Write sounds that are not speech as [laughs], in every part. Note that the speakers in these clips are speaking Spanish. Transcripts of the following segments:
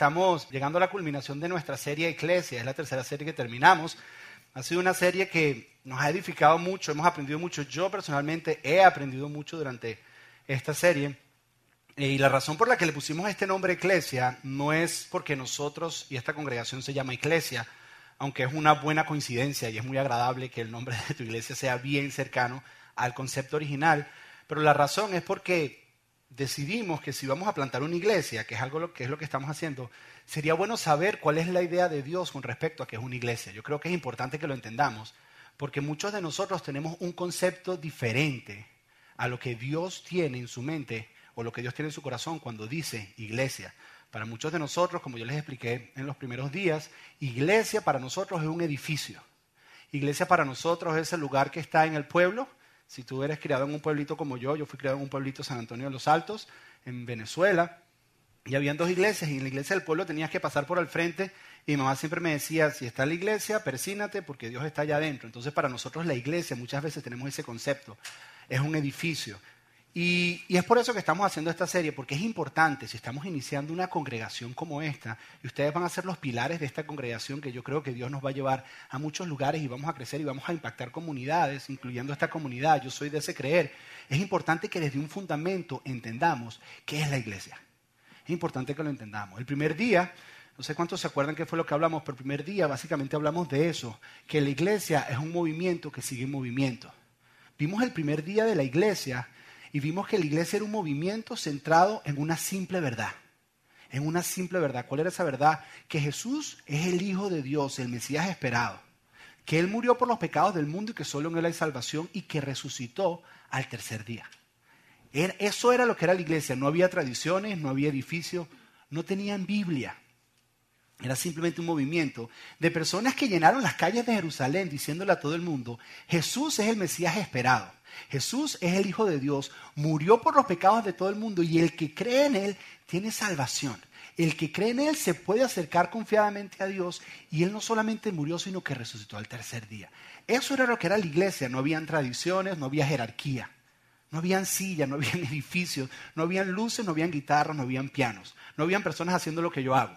Estamos llegando a la culminación de nuestra serie Eclesia, es la tercera serie que terminamos. Ha sido una serie que nos ha edificado mucho, hemos aprendido mucho. Yo personalmente he aprendido mucho durante esta serie. Y la razón por la que le pusimos este nombre Eclesia no es porque nosotros y esta congregación se llama Eclesia, aunque es una buena coincidencia y es muy agradable que el nombre de tu iglesia sea bien cercano al concepto original, pero la razón es porque decidimos que si vamos a plantar una iglesia, que es algo que es lo que estamos haciendo, sería bueno saber cuál es la idea de Dios con respecto a que es una iglesia. Yo creo que es importante que lo entendamos, porque muchos de nosotros tenemos un concepto diferente a lo que Dios tiene en su mente o lo que Dios tiene en su corazón cuando dice iglesia. Para muchos de nosotros, como yo les expliqué en los primeros días, iglesia para nosotros es un edificio. Iglesia para nosotros es el lugar que está en el pueblo, si tú eres criado en un pueblito como yo, yo fui criado en un pueblito San Antonio de los Altos, en Venezuela, y habían dos iglesias, y en la iglesia del pueblo tenías que pasar por al frente, y mi mamá siempre me decía, si está la iglesia, persínate porque Dios está allá adentro. Entonces para nosotros la iglesia, muchas veces tenemos ese concepto, es un edificio. Y, es por eso que estamos haciendo esta serie, porque es importante, si estamos iniciando una congregación como esta, y ustedes van a ser los pilares de esta congregación, que yo creo que Dios nos va a llevar a muchos lugares y vamos a crecer y vamos a impactar comunidades, incluyendo esta comunidad, yo soy de ese creer, es importante que desde un fundamento entendamos qué es la iglesia. Es importante que lo entendamos. El primer día, no sé cuántos se acuerdan qué fue lo que hablamos, pero el primer día básicamente hablamos de eso, que la iglesia es un movimiento que sigue en movimiento. Vimos el primer día de la iglesia y vimos que la iglesia era un movimiento centrado en una simple verdad. En una simple verdad. ¿Cuál era esa verdad? Que Jesús es el Hijo de Dios, el Mesías esperado. Que Él murió por los pecados del mundo y que solo en Él hay salvación y que resucitó al tercer día. Eso era lo que era la iglesia. No había tradiciones, no había edificios, no tenían Biblia. Era simplemente un movimiento de personas que llenaron las calles de Jerusalén diciéndole a todo el mundo, Jesús es el Mesías esperado. Jesús es el Hijo de Dios, murió por los pecados de todo el mundo y el que cree en Él tiene salvación. El que cree en Él se puede acercar confiadamente a Dios y Él no solamente murió, sino que resucitó al tercer día. Eso era lo que era la iglesia, no habían tradiciones, no había jerarquía, no habían sillas, no habían [laughs] edificios, no habían luces, no habían guitarras, no habían pianos, no habían personas haciendo lo que yo hago.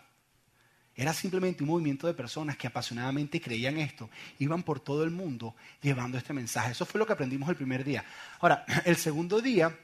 Era simplemente un movimiento de personas que apasionadamente creían esto, iban por todo el mundo llevando este mensaje. Eso fue lo que aprendimos el primer día. Ahora, [clears throat] el segundo día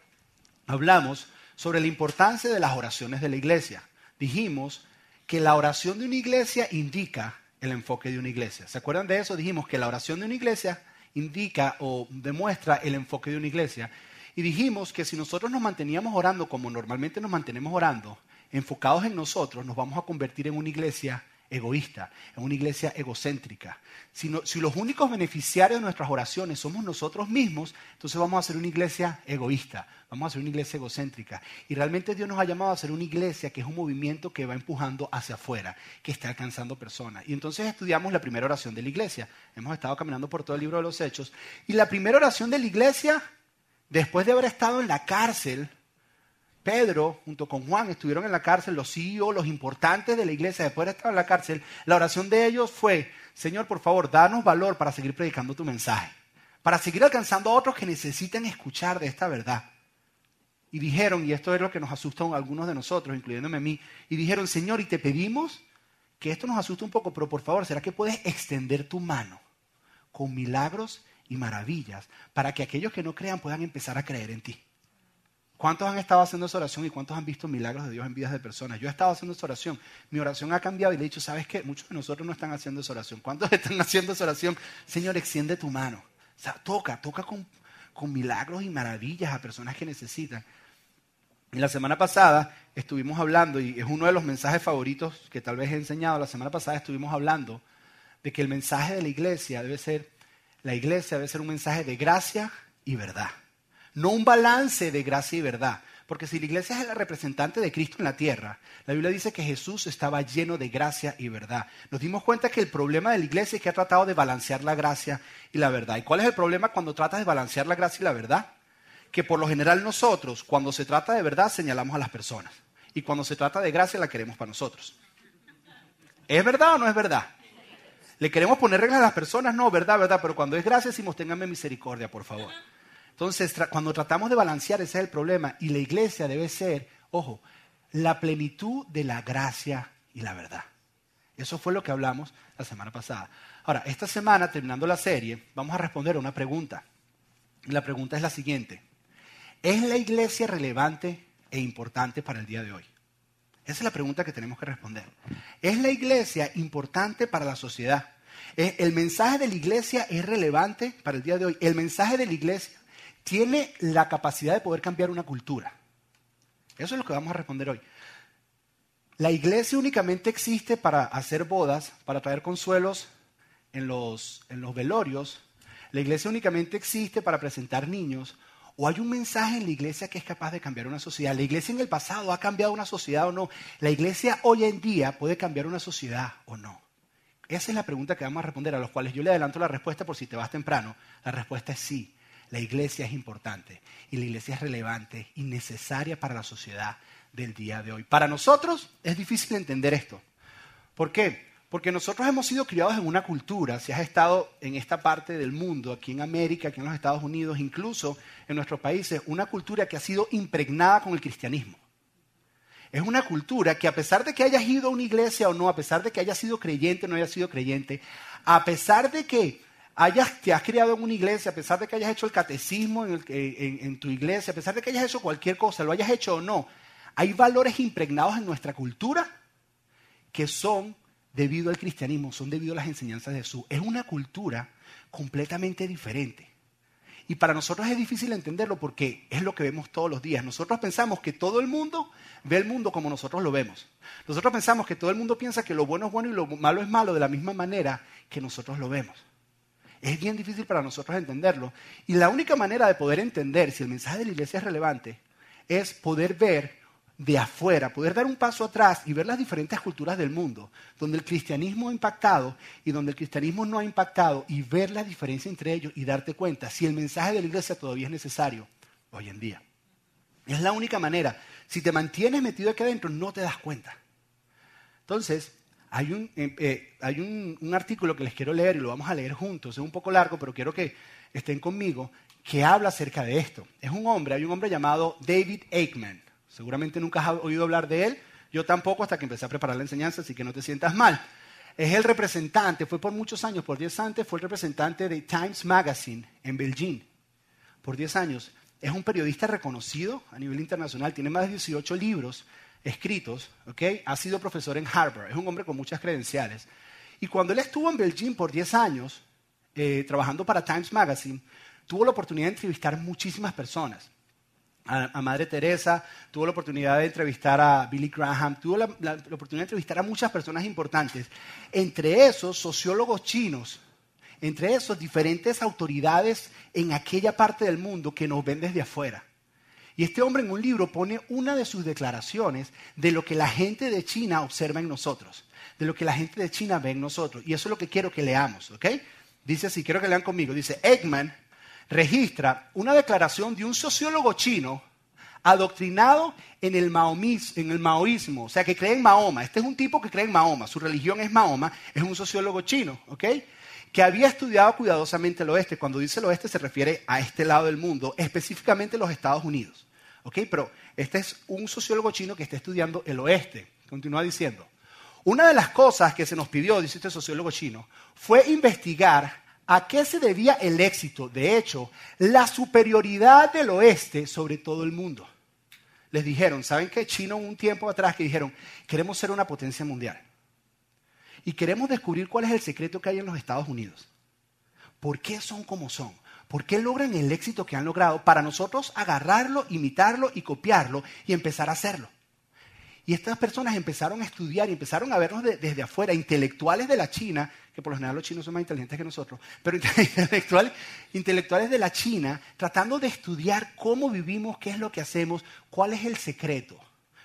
hablamos sobre la importancia de las oraciones de la iglesia. Dijimos que la oración de una iglesia indica el enfoque de una iglesia. ¿Se acuerdan de eso? Dijimos que la oración de una iglesia indica o demuestra el enfoque de una iglesia. Y dijimos que si nosotros nos manteníamos orando como normalmente nos mantenemos orando, enfocados en nosotros, nos vamos a convertir en una iglesia egoísta, en una iglesia egocéntrica. Si, los únicos beneficiarios de nuestras oraciones somos nosotros mismos, entonces vamos a ser una iglesia egoísta, vamos a ser una iglesia egocéntrica. Y realmente Dios nos ha llamado a ser una iglesia que es un movimiento que va empujando hacia afuera, que está alcanzando personas. Y entonces estudiamos la primera oración de la iglesia. Hemos estado caminando por todo el libro de los Hechos. Y la primera oración de la iglesia, después de haber estado en la cárcel, Pedro, junto con Juan, estuvieron en la cárcel, los CEO, los importantes de la iglesia, después de estar en la cárcel, la oración de ellos fue, Señor, por favor, danos valor para seguir predicando tu mensaje, para seguir alcanzando a otros que necesiten escuchar de esta verdad. Y dijeron, y esto es lo que nos asusta a algunos de nosotros, incluyéndome a mí, y dijeron, Señor, y te pedimos que esto nos asusta un poco, pero por favor, ¿será que puedes extender tu mano con milagros y maravillas para que aquellos que no crean puedan empezar a creer en ti? ¿Cuántos han estado haciendo esa oración y cuántos han visto milagros de Dios en vidas de personas? Yo he estado haciendo esa oración. Mi oración ha cambiado y le he dicho, ¿sabes qué? Muchos de nosotros no están haciendo esa oración. ¿Cuántos [laughs] están haciendo esa oración? Señor, extiende tu mano. O sea, toca, toca con, milagros y maravillas a personas que necesitan. Y la semana pasada estuvimos hablando, y es uno de los mensajes favoritos que tal vez he enseñado, la semana pasada estuvimos hablando de que el mensaje de la iglesia debe ser, la iglesia debe ser un mensaje de gracia y verdad no un balance de gracia y verdad. Porque si la iglesia es la representante de Cristo en la tierra, la Biblia dice que Jesús estaba lleno de gracia y verdad. Nos dimos cuenta que el problema de la iglesia es que ha tratado de balancear la gracia y la verdad. ¿Y cuál es el problema cuando tratas de balancear la gracia y la verdad? Que por lo general nosotros, cuando se trata de verdad, señalamos a las personas. Y cuando se trata de gracia, la queremos para nosotros. ¿Es verdad o no es verdad? ¿Le queremos poner reglas a las personas? No, verdad, verdad. Pero cuando es gracia, decimos, ténganme misericordia, por favor. Entonces, cuando tratamos de balancear, ese es el problema. Y la iglesia debe ser, ojo, la plenitud de la gracia y la verdad. Eso fue lo que hablamos la semana pasada. Ahora, esta semana, terminando la serie, vamos a responder a una pregunta. La pregunta es la siguiente. ¿Es la iglesia relevante e importante para el día de hoy? Esa es la pregunta que tenemos que responder. ¿Es la iglesia importante para la sociedad? ¿El mensaje de la iglesia es relevante para el día de hoy? El mensaje de la iglesia tiene la capacidad de poder cambiar una cultura. Eso es lo que vamos a responder hoy. La iglesia únicamente existe para hacer bodas, para traer consuelos en los, en los velorios. La iglesia únicamente existe para presentar niños. ¿O hay un mensaje en la iglesia que es capaz de cambiar una sociedad? ¿La iglesia en el pasado ha cambiado una sociedad o no? ¿La iglesia hoy en día puede cambiar una sociedad o no? Esa es la pregunta que vamos a responder, a los cuales yo le adelanto la respuesta por si te vas temprano. La respuesta es sí. La iglesia es importante y la iglesia es relevante y necesaria para la sociedad del día de hoy. Para nosotros es difícil entender esto. ¿Por qué? Porque nosotros hemos sido criados en una cultura, si has estado en esta parte del mundo, aquí en América, aquí en los Estados Unidos, incluso en nuestros países, una cultura que ha sido impregnada con el cristianismo. Es una cultura que a pesar de que hayas ido a una iglesia o no, a pesar de que hayas sido creyente o no hayas sido creyente, a pesar de que hayas, te has criado en una iglesia, a pesar de que hayas hecho el catecismo en tu iglesia, a pesar de que hayas hecho cualquier cosa, lo hayas hecho o no, hay valores impregnados en nuestra cultura que son debido al cristianismo, son debido a las enseñanzas de Jesús. Es una cultura completamente diferente. Y para nosotros es difícil entenderlo porque es lo que vemos todos los días. Nosotros pensamos que todo el mundo ve el mundo como nosotros lo vemos. Nosotros pensamos que todo el mundo piensa que lo bueno es bueno y lo malo es malo de la misma manera que nosotros lo vemos. Es bien difícil para nosotros entenderlo. Y la única manera de poder entender si el mensaje de la iglesia es relevante es poder ver de afuera, poder dar un paso atrás y ver las diferentes culturas del mundo, donde el cristianismo ha impactado y donde el cristianismo no ha impactado, y ver la diferencia entre ellos y darte cuenta si el mensaje de la iglesia todavía es necesario hoy en día. Es la única manera. Si te mantienes metido aquí adentro, no te das cuenta. Entonces, hay, un, eh, eh, hay un artículo que les quiero leer y lo vamos a leer juntos. Es un poco largo, pero quiero que estén conmigo, que habla acerca de esto. Es un hombre, hay un hombre llamado David Aikman. Seguramente nunca has oído hablar de él. Yo tampoco hasta que empecé a preparar la enseñanza, así que no te sientas mal. Es el representante, fue por muchos años, por 10 años, fue el representante de Times Magazine en Beijing. Por 10 años. Es un periodista reconocido a nivel internacional, tiene más de 18 libros escritos, ha sido profesor en Harvard, es un hombre con muchas credenciales. Y cuando él estuvo en Beijing por 10 años, eh, trabajando para Times Magazine, tuvo la oportunidad de entrevistar muchísimas personas. A, Madre Teresa, tuvo la oportunidad de entrevistar a Billy Graham, tuvo la, oportunidad de entrevistar a muchas personas importantes, entre esos sociólogos chinos, entre esos diferentes autoridades en aquella parte del mundo que nos ven desde afuera. Y este hombre en un libro pone una de sus declaraciones de lo que la gente de China observa en nosotros, de lo que la gente de China ve en nosotros. Y eso es lo que quiero que leamos, ¿ok? Dice así, quiero que lean conmigo. Dice, Ekman registra una declaración de un sociólogo chino adoctrinado en el, en el maoísmo, o sea, que cree en Mahoma. Este es un tipo que cree en Mahoma, su religión es Mahoma, es un sociólogo chino, ¿ok? Que había estudiado cuidadosamente el oeste. Cuando dice el oeste se refiere a este lado del mundo, específicamente los Estados Unidos, ¿ok? Pero este es un sociólogo chino que está estudiando el oeste. Continúa diciendo. Una de las cosas que se nos pidió, dice este sociólogo chino, fue investigar ¿A qué se debía el éxito? De hecho, la superioridad del oeste sobre todo el mundo. Les dijeron, ¿saben qué? Chino un tiempo atrás que dijeron, queremos ser una potencia mundial. Y queremos descubrir cuál es el secreto que hay en los Estados Unidos. ¿Por qué son como son? ¿Por qué logran el éxito que han logrado? Para nosotros agarrarlo, imitarlo y copiarlo y empezar a hacerlo. Y estas personas empezaron a estudiar y empezaron a vernos desde afuera, intelectuales de la China, que por lo general los chinos son más inteligentes que nosotros, pero [laughs] intelectuales, intelectuales de la China, tratando de estudiar cómo vivimos, qué es lo que hacemos, cuál es el secreto.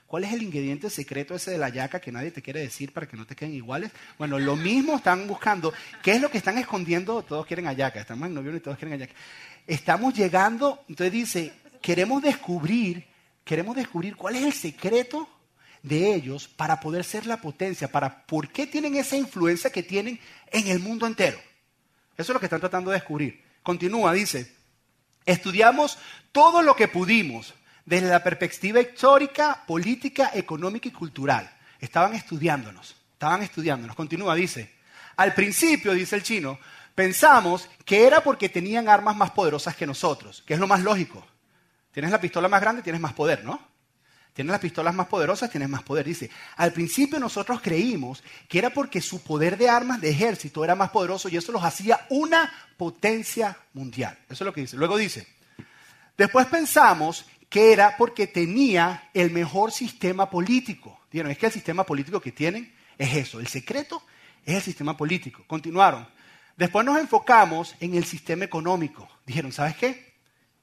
¿Cuál es el ingrediente secreto ese de la yaca que nadie te quiere decir para que no te queden iguales? Bueno, lo mismo están buscando. ¿Qué es lo que están escondiendo? Todos quieren ayaca. Estamos en noviembre y todos quieren ayaca. Estamos llegando, entonces dice, queremos descubrir, queremos descubrir cuál es el secreto de ellos para poder ser la potencia, para por qué tienen esa influencia que tienen en el mundo entero. Eso es lo que están tratando de descubrir. Continúa, dice, estudiamos todo lo que pudimos desde la perspectiva histórica, política, económica y cultural. estaban estudiándonos, estaban estudiándonos. Continúa, dice, al principio, dice el chino, pensamos que era porque tenían armas más poderosas que nosotros, que es lo más lógico. Tienes la pistola más grande, tienes más poder, ¿no? Tienes las pistolas más poderosas, tienes más poder. Dice, al principio nosotros creímos que era porque su poder de armas de ejército era más poderoso y eso los hacía una potencia mundial. Eso es lo que dice. Luego dice, después pensamos que era porque tenía el mejor sistema político. Dijeron, es que el sistema político que tienen es eso. El secreto es el sistema político. Continuaron. Después nos enfocamos en el sistema económico. Dijeron, ¿sabes qué?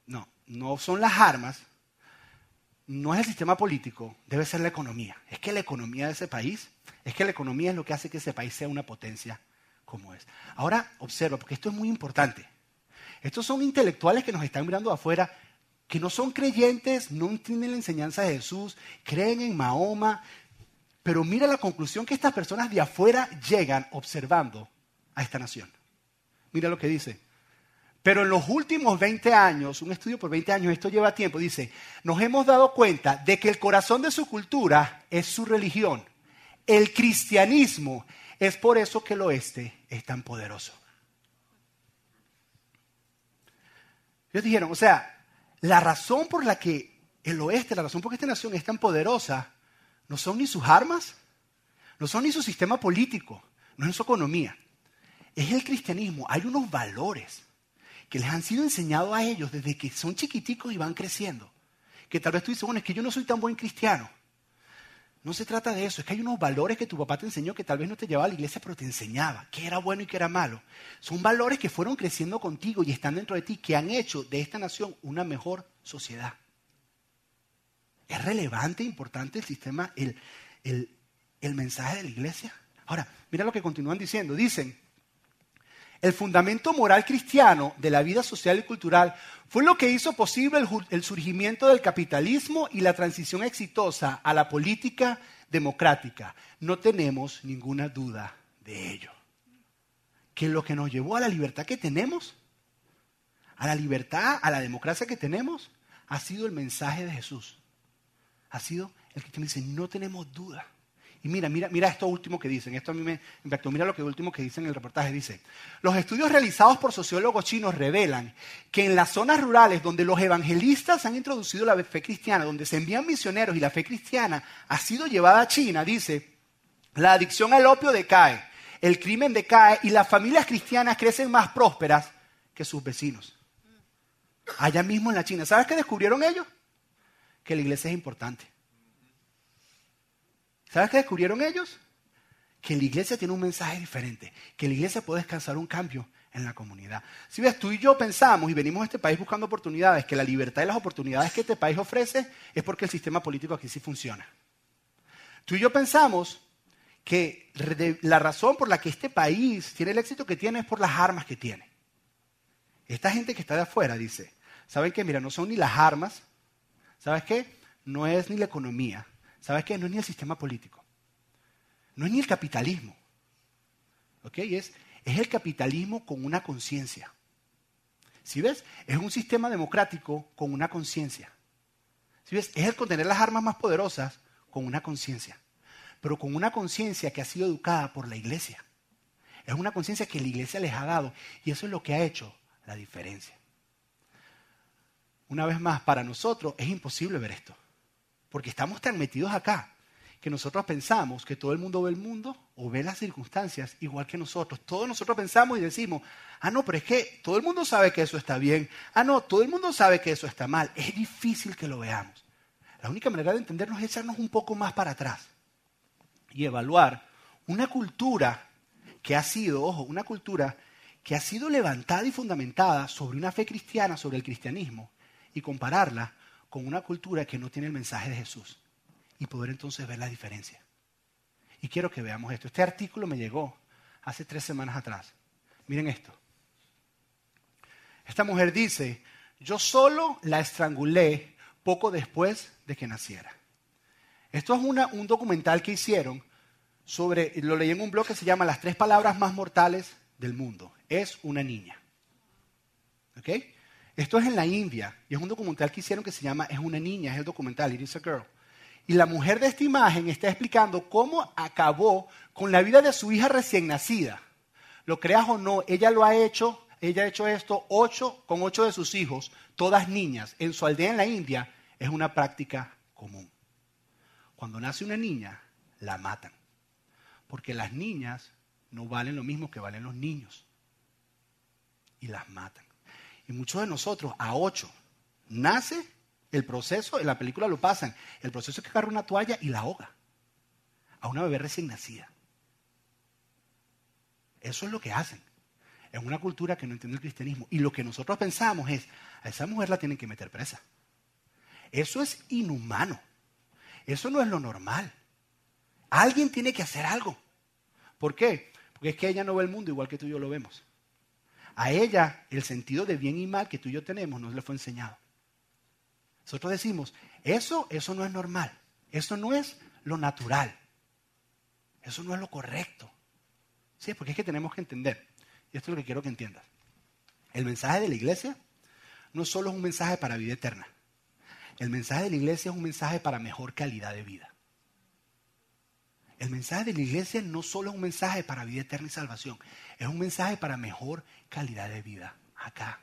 No, no son las armas, no es el sistema político, debe ser la economía. Es que la economía de ese país, es que la economía es lo que hace que ese país sea una potencia como es. Ahora observa, porque esto es muy importante. Estos son intelectuales que nos están mirando afuera, que no son creyentes, no entienden la enseñanza de Jesús, creen en Mahoma, pero mira la conclusión que estas personas de afuera llegan observando a esta nación. Mira lo que dice. Pero en los últimos 20 años, un estudio por 20 años, esto lleva tiempo, dice, nos hemos dado cuenta de que el corazón de su cultura es su religión. El cristianismo es por eso que el oeste es tan poderoso. Ellos dijeron, o sea, la razón por la que el oeste, la razón por la que esta nación es tan poderosa, no son ni sus armas, no son ni su sistema político, no es su economía. Es el cristianismo. Hay unos valores que les han sido enseñados a ellos desde que son chiquiticos y van creciendo. Que tal vez tú dices, bueno, es que yo no soy tan buen cristiano. No se trata de eso, es que hay unos valores que tu papá te enseñó que tal vez no te llevaba a la iglesia, pero te enseñaba qué era bueno y qué era malo. Son valores que fueron creciendo contigo y están dentro de ti, que han hecho de esta nación una mejor sociedad. ¿Es relevante, importante el sistema, el, el mensaje de la iglesia? Ahora, mira lo que continúan diciendo. Dicen, el fundamento moral cristiano de la vida social y cultural fue lo que hizo posible el, surgimiento del capitalismo y la transición exitosa a la política democrática. No tenemos ninguna duda de ello. Que lo que nos llevó a la libertad que tenemos, a la libertad, a la democracia que tenemos, ha sido el mensaje de Jesús. Ha sido el que dice, no tenemos duda. Y mira, mira, mira esto último que dicen. Esto a mí me impactó. Mira lo que último que dicen en el reportaje. Dice, los estudios realizados por sociólogos chinos revelan que en las zonas rurales donde los evangelistas han introducido la fe cristiana, donde se envían misioneros y la fe cristiana ha sido llevada a China, dice, la adicción al opio decae, el crimen decae y las familias cristianas crecen más prósperas que sus vecinos. Allá mismo en la China. ¿Sabes qué descubrieron ellos? Que la iglesia es importante. ¿Sabes qué descubrieron ellos? Que la iglesia tiene un mensaje diferente, que la iglesia puede descansar un cambio en la comunidad. Si ves, tú y yo pensamos y venimos a este país buscando oportunidades, que la libertad y las oportunidades que este país ofrece es porque el sistema político aquí sí funciona. Tú y yo pensamos que la razón por la que este país tiene el éxito que tiene es por las armas que tiene. Esta gente que está de afuera dice, ¿saben qué? Mira, no son ni las armas, ¿sabes qué? No es ni la economía, ¿Sabes qué? No es ni el sistema político. No es ni el capitalismo. ¿Ok? Es, es el capitalismo con una conciencia. ¿Sí ves? Es un sistema democrático con una conciencia. ¿Sí ves? Es el contener las armas más poderosas con una conciencia. Pero con una conciencia que ha sido educada por la iglesia. Es una conciencia que la iglesia les ha dado. Y eso es lo que ha hecho la diferencia. Una vez más, para nosotros es imposible ver esto. Porque estamos tan metidos acá que nosotros pensamos que todo el mundo ve el mundo o ve las circunstancias igual que nosotros. Todos nosotros pensamos y decimos, ah, no, pero es que todo el mundo sabe que eso está bien. Ah, no, todo el mundo sabe que eso está mal. Es difícil que lo veamos. La única manera de entendernos es echarnos un poco más para atrás y evaluar una cultura que ha sido, ojo, una cultura que ha sido levantada y fundamentada sobre una fe cristiana, sobre el cristianismo, y compararla con una cultura que no tiene el mensaje de Jesús y poder entonces ver la diferencia. Y quiero que veamos esto. Este artículo me llegó hace tres semanas atrás. Miren esto. Esta mujer dice, yo solo la estrangulé poco después de que naciera. Esto es una, un documental que hicieron sobre, lo leí en un blog que se llama Las tres palabras más mortales del mundo. Es una niña. ¿Ok? Esto es en la India y es un documental que hicieron que se llama Es una niña, es el documental, It is a Girl. Y la mujer de esta imagen está explicando cómo acabó con la vida de su hija recién nacida. Lo creas o no, ella lo ha hecho, ella ha hecho esto ocho, con ocho de sus hijos, todas niñas, en su aldea en la India, es una práctica común. Cuando nace una niña, la matan. Porque las niñas no valen lo mismo que valen los niños. Y las matan. Y muchos de nosotros, a ocho, nace el proceso, en la película lo pasan, el proceso es que agarra una toalla y la ahoga. A una bebé recién nacida. Eso es lo que hacen. Es una cultura que no entiende el cristianismo. Y lo que nosotros pensamos es, a esa mujer la tienen que meter presa. Eso es inhumano. Eso no es lo normal. Alguien tiene que hacer algo. ¿Por qué? Porque es que ella no ve el mundo igual que tú y yo lo vemos. A ella el sentido de bien y mal que tú y yo tenemos no le fue enseñado. Nosotros decimos, eso, eso no es normal. Eso no es lo natural. Eso no es lo correcto. Sí, porque es que tenemos que entender. Y esto es lo que quiero que entiendas. El mensaje de la iglesia no solo es un mensaje para vida eterna. El mensaje de la iglesia es un mensaje para mejor calidad de vida. El mensaje de la iglesia no solo es un mensaje para vida eterna y salvación, es un mensaje para mejor calidad de vida acá.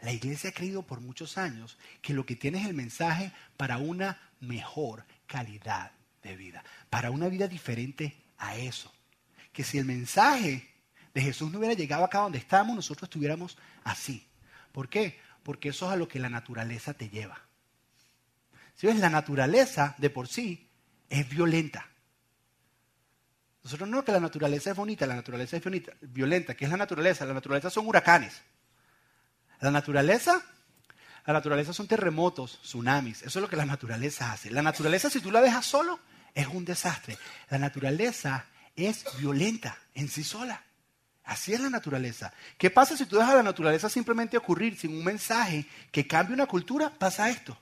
La iglesia ha creído por muchos años que lo que tiene es el mensaje para una mejor calidad de vida, para una vida diferente a eso. Que si el mensaje de Jesús no hubiera llegado acá donde estamos, nosotros estuviéramos así. ¿Por qué? Porque eso es a lo que la naturaleza te lleva. Si ves, la naturaleza de por sí es violenta. Nosotros no que la naturaleza es bonita, la naturaleza es violenta. ¿Qué es la naturaleza? La naturaleza son huracanes. La naturaleza, la naturaleza son terremotos, tsunamis. Eso es lo que la naturaleza hace. La naturaleza, si tú la dejas solo, es un desastre. La naturaleza es violenta en sí sola. Así es la naturaleza. ¿Qué pasa si tú dejas la naturaleza simplemente ocurrir sin un mensaje que cambie una cultura? Pasa esto.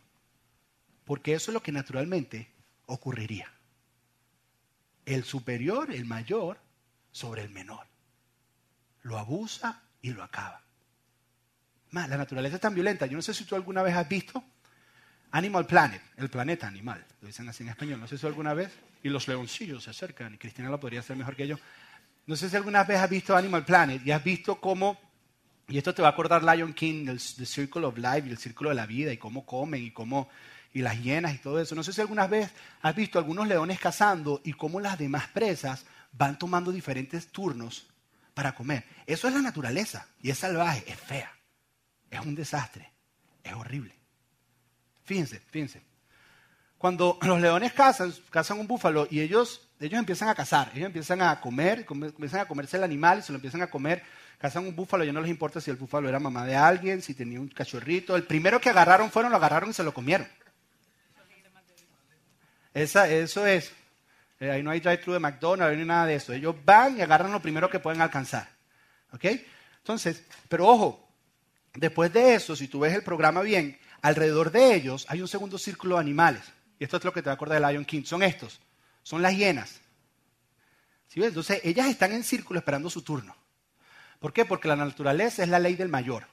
Porque eso es lo que naturalmente ocurriría el superior, el mayor, sobre el menor. Lo abusa y lo acaba. Más, la naturaleza es tan violenta. Yo no sé si tú alguna vez has visto Animal Planet, el planeta animal, lo dicen así en español. No sé si alguna vez, y los leoncillos se acercan, y Cristina lo podría hacer mejor que yo. No sé si alguna vez has visto Animal Planet y has visto cómo, y esto te va a acordar Lion King, del Circle of Life y el círculo de la vida, y cómo comen y cómo y las hienas y todo eso. No sé si algunas veces has visto algunos leones cazando y cómo las demás presas van tomando diferentes turnos para comer. Eso es la naturaleza y es salvaje, es fea, es un desastre, es horrible. Fíjense, fíjense. Cuando [clears throat] los leones cazan, cazan un búfalo y ellos, ellos empiezan a cazar, ellos empiezan a comer, empiezan a comerse el animal y se lo empiezan a comer. Cazan un búfalo, ya no les importa si el búfalo era mamá de alguien, si tenía un cachorrito. El primero que agarraron fueron, lo agarraron y se lo comieron eso es. Eh, ahí no hay drive-thru de McDonald's, ni nada de eso. Ellos van y agarran lo primero que pueden alcanzar. ¿Ok? Entonces, pero ojo, después de eso, si tú ves el programa bien, alrededor de ellos hay un segundo círculo de animales. Y esto es lo que te va a acordar de Lion King. Son estos. Son las hienas. ¿Sí ves? Entonces, ellas están en círculo esperando su turno. ¿Por qué? Porque la naturaleza es la ley del mayor.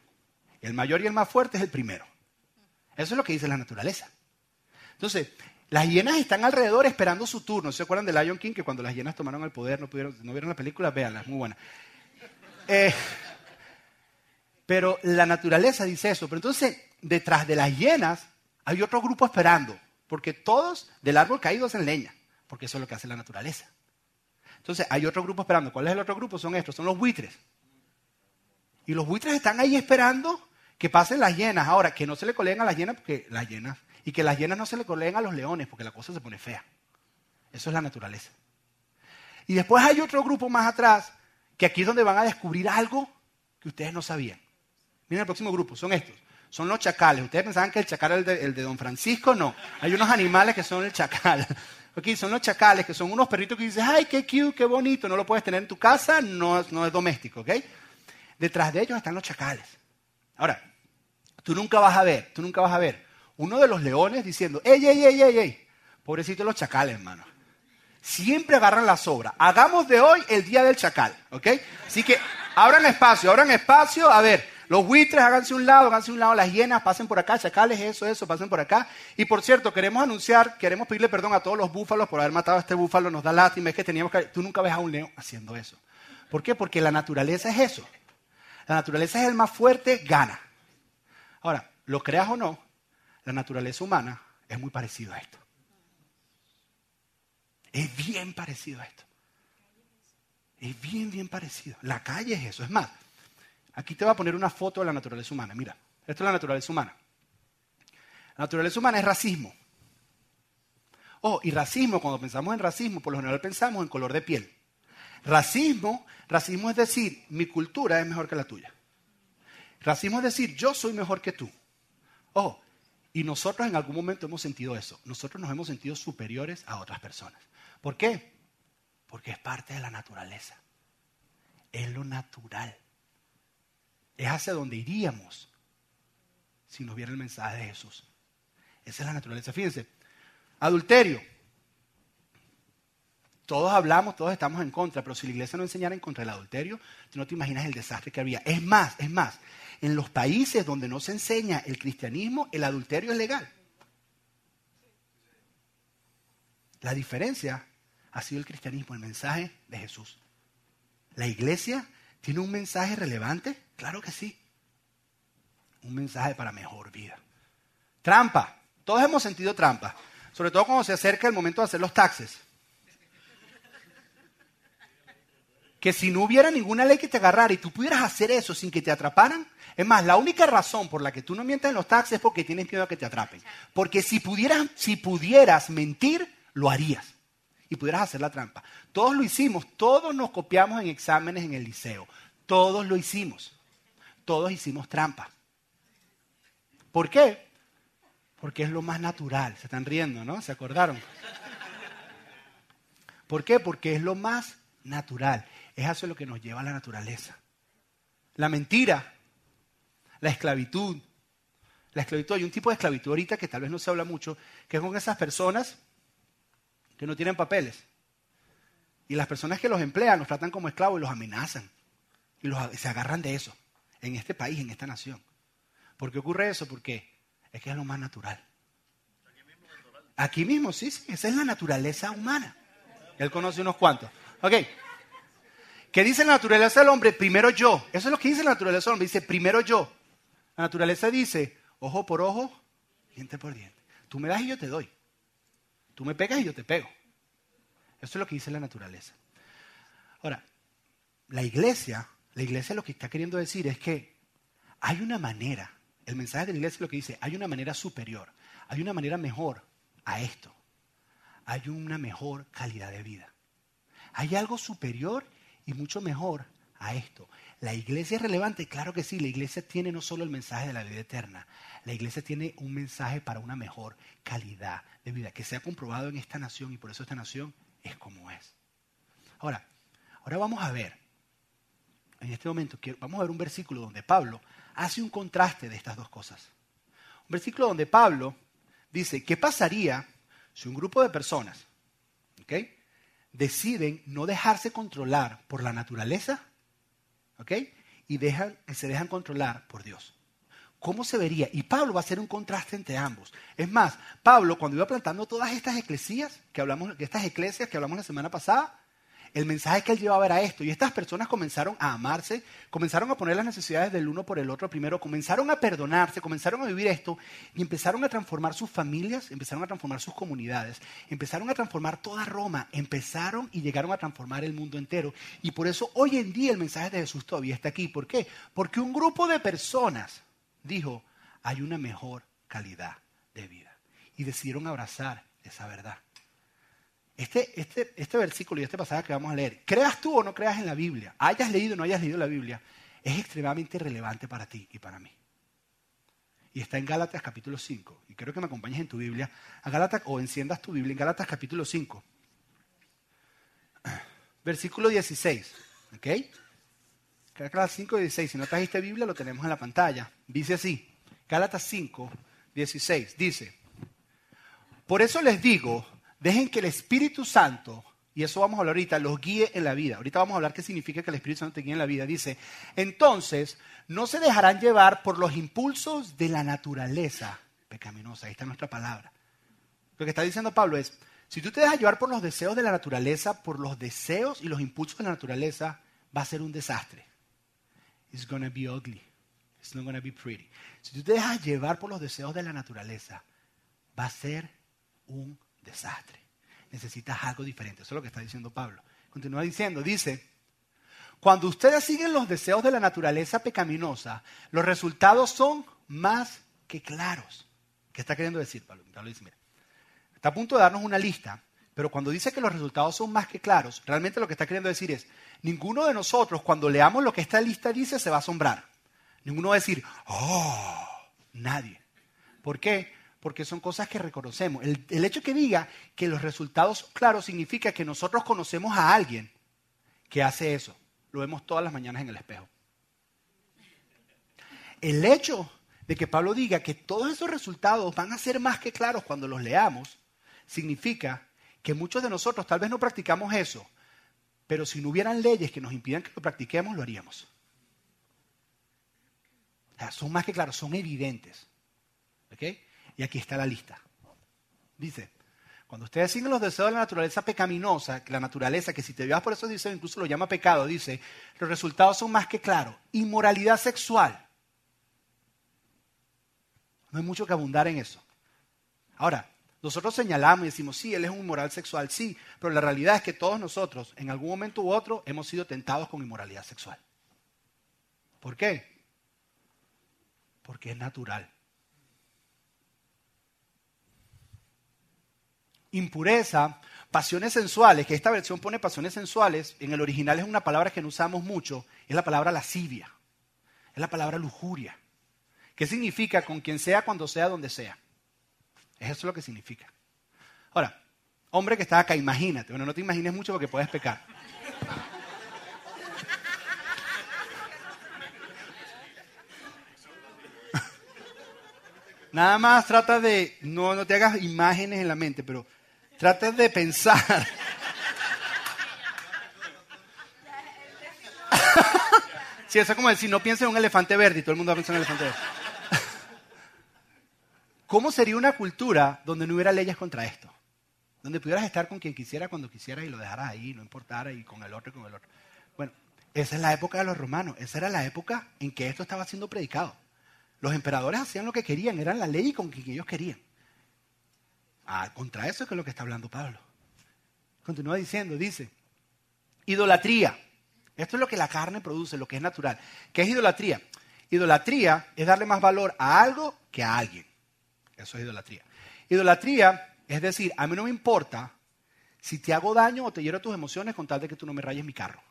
El mayor y el más fuerte es el primero. Eso es lo que dice la naturaleza. Entonces, las hienas están alrededor esperando su turno. ¿Se acuerdan de Lion King? Que cuando las hienas tomaron el poder, no, pudieron, no vieron la película, véanla, es muy buena. Eh, pero la naturaleza dice eso. Pero entonces, detrás de las hienas hay otro grupo esperando. Porque todos del árbol caído hacen leña. Porque eso es lo que hace la naturaleza. Entonces, hay otro grupo esperando. ¿Cuál es el otro grupo? Son estos, son los buitres. Y los buitres están ahí esperando que pasen las hienas. Ahora, que no se le coleguen a las hienas porque las hienas y que las hienas no se le coleen a los leones porque la cosa se pone fea. Eso es la naturaleza. Y después hay otro grupo más atrás que aquí es donde van a descubrir algo que ustedes no sabían. Miren el próximo grupo, son estos. Son los chacales. Ustedes pensaban que el chacal era el de, Don Francisco, no. Hay unos animales que son el chacal. [laughs] Aquí son los chacales, que son unos perritos que dices, ay, qué cute, qué bonito, no lo puedes tener en tu casa, no, no es doméstico, ¿ok? Detrás de ellos están los chacales. Ahora, tú nunca vas a ver, tú nunca vas a ver uno de los leones diciendo, ey, ey, ey, ey, ey, pobrecitos los chacales, hermano. Siempre agarran la sobra. Hagamos de hoy el día del chacal, ¿ok? Así que abran espacio, abran espacio. A ver, Los buitres, háganse un lado, háganse un lado, las hienas, pasen por acá, chacales, eso, eso, pasen por acá. Y por cierto, queremos anunciar, queremos pedirle perdón a todos los búfalos por haber matado a este búfalo, nos da lástima, es que teníamos que... Tú nunca ves a un león haciendo eso. ¿Por qué? Porque la naturaleza es eso. La naturaleza es el más fuerte, gana. Ahora, lo creas o no, la naturaleza humana es muy parecida a esto. Es bien parecido a esto. Es bien, bien parecido. La calle es eso. Es más, aquí te voy a poner una foto de la naturaleza humana. Mira, esto es la naturaleza humana. La naturaleza humana es racismo. Oh, y racismo, cuando pensamos en racismo, por lo general pensamos en color de piel. Racismo, racismo es decir, mi cultura es mejor que la tuya. Racismo es decir, yo soy mejor que tú. Oh, y nosotros en algún momento hemos sentido eso. Nosotros nos hemos sentido superiores a otras personas. ¿Por qué? Porque es parte de la naturaleza. Es lo natural. Es hacia donde iríamos si nos viera el mensaje de Jesús. Esa es la naturaleza. Fíjense, adulterio. Todos hablamos, todos estamos en contra, pero si la iglesia no enseñara en contra del adulterio, tú no te imaginas el desastre que había. Es más, es más, en los países donde no se enseña el cristianismo, el adulterio es legal. La diferencia ha sido el cristianismo, el mensaje de Jesús. ¿La iglesia tiene un mensaje relevante? Claro que sí. Un mensaje para mejor vida. Trampa. Todos hemos sentido trampa. Sobre todo cuando se acerca el momento de hacer los taxes. Que si no hubiera ninguna ley que te agarrara y tú pudieras hacer eso sin que te atraparan, es más, la única razón por la que tú no mientes en los taxes es porque tienes miedo a que te atrapen. Porque si pudieras, si pudieras mentir, lo harías y pudieras hacer la trampa. Todos lo hicimos, todos nos copiamos en exámenes en el liceo, todos lo hicimos, todos hicimos trampa. ¿Por qué? Porque es lo más natural, se están riendo, ¿no? ¿Se acordaron? ¿Por qué? Porque es lo más natural, es eso lo que nos lleva a la naturaleza. La mentira, la esclavitud, la esclavitud, hay un tipo de esclavitud ahorita que tal vez no se habla mucho, que es con esas personas que no tienen papeles. Y las personas que los emplean los tratan como esclavos y los amenazan. Y, se agarran de eso, en este país, en esta nación. ¿Por qué ocurre eso? Porque es que es lo más natural. Aquí mismo, sí, sí, esa es la naturaleza humana. Él conoce unos cuantos. Ok. ¿Qué dice la naturaleza del hombre? Primero yo. Eso es lo que dice la naturaleza del hombre. Dice primero yo. La naturaleza dice ojo por ojo, diente por diente. Tú me das y yo te doy. Tú me pegas y yo te pego. Eso es lo que dice la naturaleza. Ahora, la iglesia, la iglesia lo que está queriendo decir es que hay una manera, el mensaje de la iglesia lo que dice, hay una manera superior, hay una manera mejor a esto. Hay una mejor calidad de vida. Hay algo superior y mucho mejor a esto. ¿La iglesia es relevante? Claro que sí, la iglesia tiene no solo el mensaje de la vida eterna, la iglesia tiene un mensaje para una mejor calidad de vida, que se ha comprobado en esta nación y por eso esta nación es como es. Ahora, ahora vamos a ver, en este momento, vamos a ver un versículo donde Pablo hace un contraste de estas dos cosas. Un versículo donde Pablo dice, ¿qué pasaría si un grupo de personas deciden no dejarse controlar por la naturaleza ¿Ok? Y se dejan controlar por Dios. ¿Cómo se vería? Y Pablo va a hacer un contraste entre ambos. Es más, Pablo, cuando iba plantando todas estas eclesías, que hablamos, estas eclesias que hablamos la semana pasada, el mensaje que él llevaba era esto. Y estas personas comenzaron a amarse, comenzaron a poner las necesidades del uno por el otro primero, comenzaron a perdonarse, comenzaron a vivir esto y empezaron a transformar sus familias, empezaron a transformar sus comunidades, empezaron a transformar toda Roma, empezaron y llegaron a transformar el mundo entero. Y por eso hoy en día el mensaje de Jesús todavía está aquí. ¿Por qué? Porque un grupo de personas dijo, hay una mejor calidad de vida. Y decidieron abrazar esa verdad. Este, este, este versículo y este pasaje que vamos a leer, creas tú o no creas en la Biblia, hayas leído o no hayas leído la Biblia, es extremadamente relevante para ti y para mí. Y está en Gálatas capítulo 5. Y quiero que me acompañes en tu Biblia, a Gálatas, o enciendas tu Biblia en Gálatas capítulo 5. Versículo 16. ¿Ok? Gálatas 5, 16. Si no trajiste Biblia, lo tenemos en la pantalla. Dice así. Gálatas 5, 16. Dice, por eso les digo, Dejen que el Espíritu Santo y eso vamos a hablar ahorita, los guíe en la vida. Ahorita vamos a hablar qué significa que el Espíritu Santo te guíe en la vida. Dice, entonces no se dejarán llevar por los impulsos de la naturaleza pecaminosa. Ahí está nuestra palabra. Lo que está diciendo Pablo es, si tú te dejas llevar por los deseos de la naturaleza, por los deseos y los impulsos de la naturaleza, va a ser un desastre. It's gonna be ugly. It's not gonna be pretty. Si tú te dejas llevar por los deseos de la naturaleza, va a ser un desastre. Necesitas algo diferente. Eso es lo que está diciendo Pablo. Continúa diciendo, dice, cuando ustedes siguen los deseos de la naturaleza pecaminosa, los resultados son más que claros. ¿Qué está queriendo decir Pablo? Pablo dice, mira, está a punto de darnos una lista, pero cuando dice que los resultados son más que claros, realmente lo que está queriendo decir es, ninguno de nosotros cuando leamos lo que esta lista dice se va a asombrar. Ninguno va a decir, oh, nadie. ¿Por qué? Porque son cosas que reconocemos. El, el hecho que diga que los resultados claros significa que nosotros conocemos a alguien que hace eso. Lo vemos todas las mañanas en el espejo. El hecho de que Pablo diga que todos esos resultados van a ser más que claros cuando los leamos, significa que muchos de nosotros tal vez no practicamos eso, pero si no hubieran leyes que nos impidan que lo practiquemos, lo haríamos. son más que claros, son evidentes. Y aquí está la lista. Dice, cuando ustedes siguen los deseos de la naturaleza pecaminosa, la naturaleza que si te llevas por esos deseos incluso lo llama pecado, dice, los resultados son más que claros. Inmoralidad sexual. No hay mucho que abundar en eso. Ahora, nosotros señalamos y decimos, sí, él es un inmoral sexual, sí, pero la realidad es que todos nosotros, en algún momento u otro, hemos sido tentados con inmoralidad sexual. ¿Por qué? Porque es natural. Impureza, pasiones sensuales, que esta versión pone pasiones sensuales, en el original es una palabra que no usamos mucho, es la palabra lascivia, es la palabra lujuria. ¿Qué significa con quien sea, cuando sea, donde sea? Eso es lo que significa. Ahora, hombre que está acá, imagínate. Bueno, no te imagines mucho porque puedes pecar. [laughs] Nada más trata de, no, no te hagas imágenes en la mente, pero trata de pensar. sí, eso es como decir, no pienses en un elefante verde y todo el mundo va a pensar en un elefante verde. ¿Cómo sería una cultura donde no hubiera leyes contra esto? Donde pudieras estar con quien quisiera cuando quisieras y lo dejaras ahí, no importara, y con el otro y con el otro. Bueno, esa es la época de los romanos, esa era la época en que esto estaba siendo predicado. Los emperadores hacían lo que querían, eran la ley con quien ellos querían. Ah, contra eso es que es lo que está hablando Pablo. Continúa diciendo, dice, idolatría. Esto es lo que la carne produce, lo que es natural. ¿Qué es idolatría? Idolatría es darle más valor a algo que a alguien. Eso es idolatría. Idolatría es decir, a mí no me importa si te hago daño o te hiero tus emociones con tal de que tú no me rayes mi carro.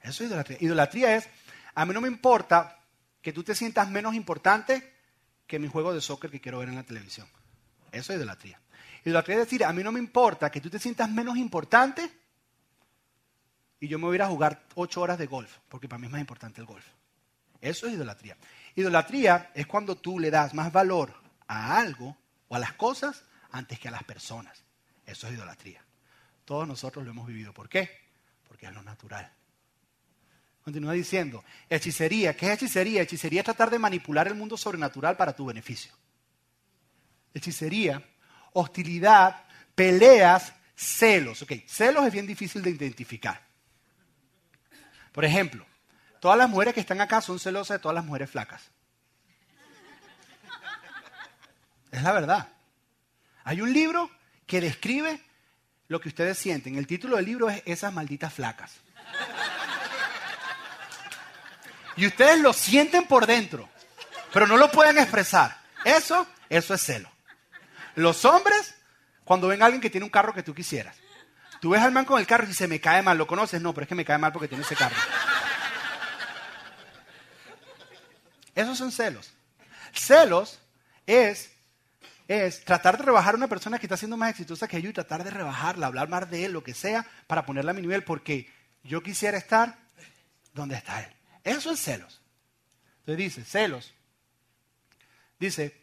Eso es idolatría. Idolatría es, a mí no me importa que tú te sientas menos importante que mi juego de soccer que quiero ver en la televisión. Eso es idolatría. Idolatría es decir, a mí no me importa que tú te sientas menos importante y yo me voy a ir a jugar ocho horas de golf, porque para mí es más importante el golf. Eso es idolatría. Idolatría es cuando tú le das más valor a algo o a las cosas antes que a las personas. Eso es idolatría. Todos nosotros lo hemos vivido. ¿Por qué? Porque es lo natural. Continúa diciendo, hechicería. ¿Qué es hechicería? Hechicería es tratar de manipular el mundo sobrenatural para tu beneficio. Hechicería, hostilidad, peleas, celos. Ok, celos es bien difícil de identificar. Por ejemplo, Todas las mujeres que están acá son celosas de todas las mujeres flacas. Es la verdad. Hay un libro que describe lo que ustedes sienten. El título del libro es Esas malditas flacas. Y ustedes lo sienten por dentro, pero no lo pueden expresar. Eso, eso es celo. Los hombres, cuando ven a alguien que tiene un carro que tú quisieras, tú ves al man con el carro y se me cae mal, ¿lo conoces? No, pero es que me cae mal porque tiene ese carro. Esos son celos. Celos es, es tratar de rebajar a una persona que está siendo más exitosa que yo y tratar de rebajarla, hablar más de él, lo que sea, para ponerla a mi nivel, porque yo quisiera estar donde está él. Eso es celos. Entonces dice, celos. Dice,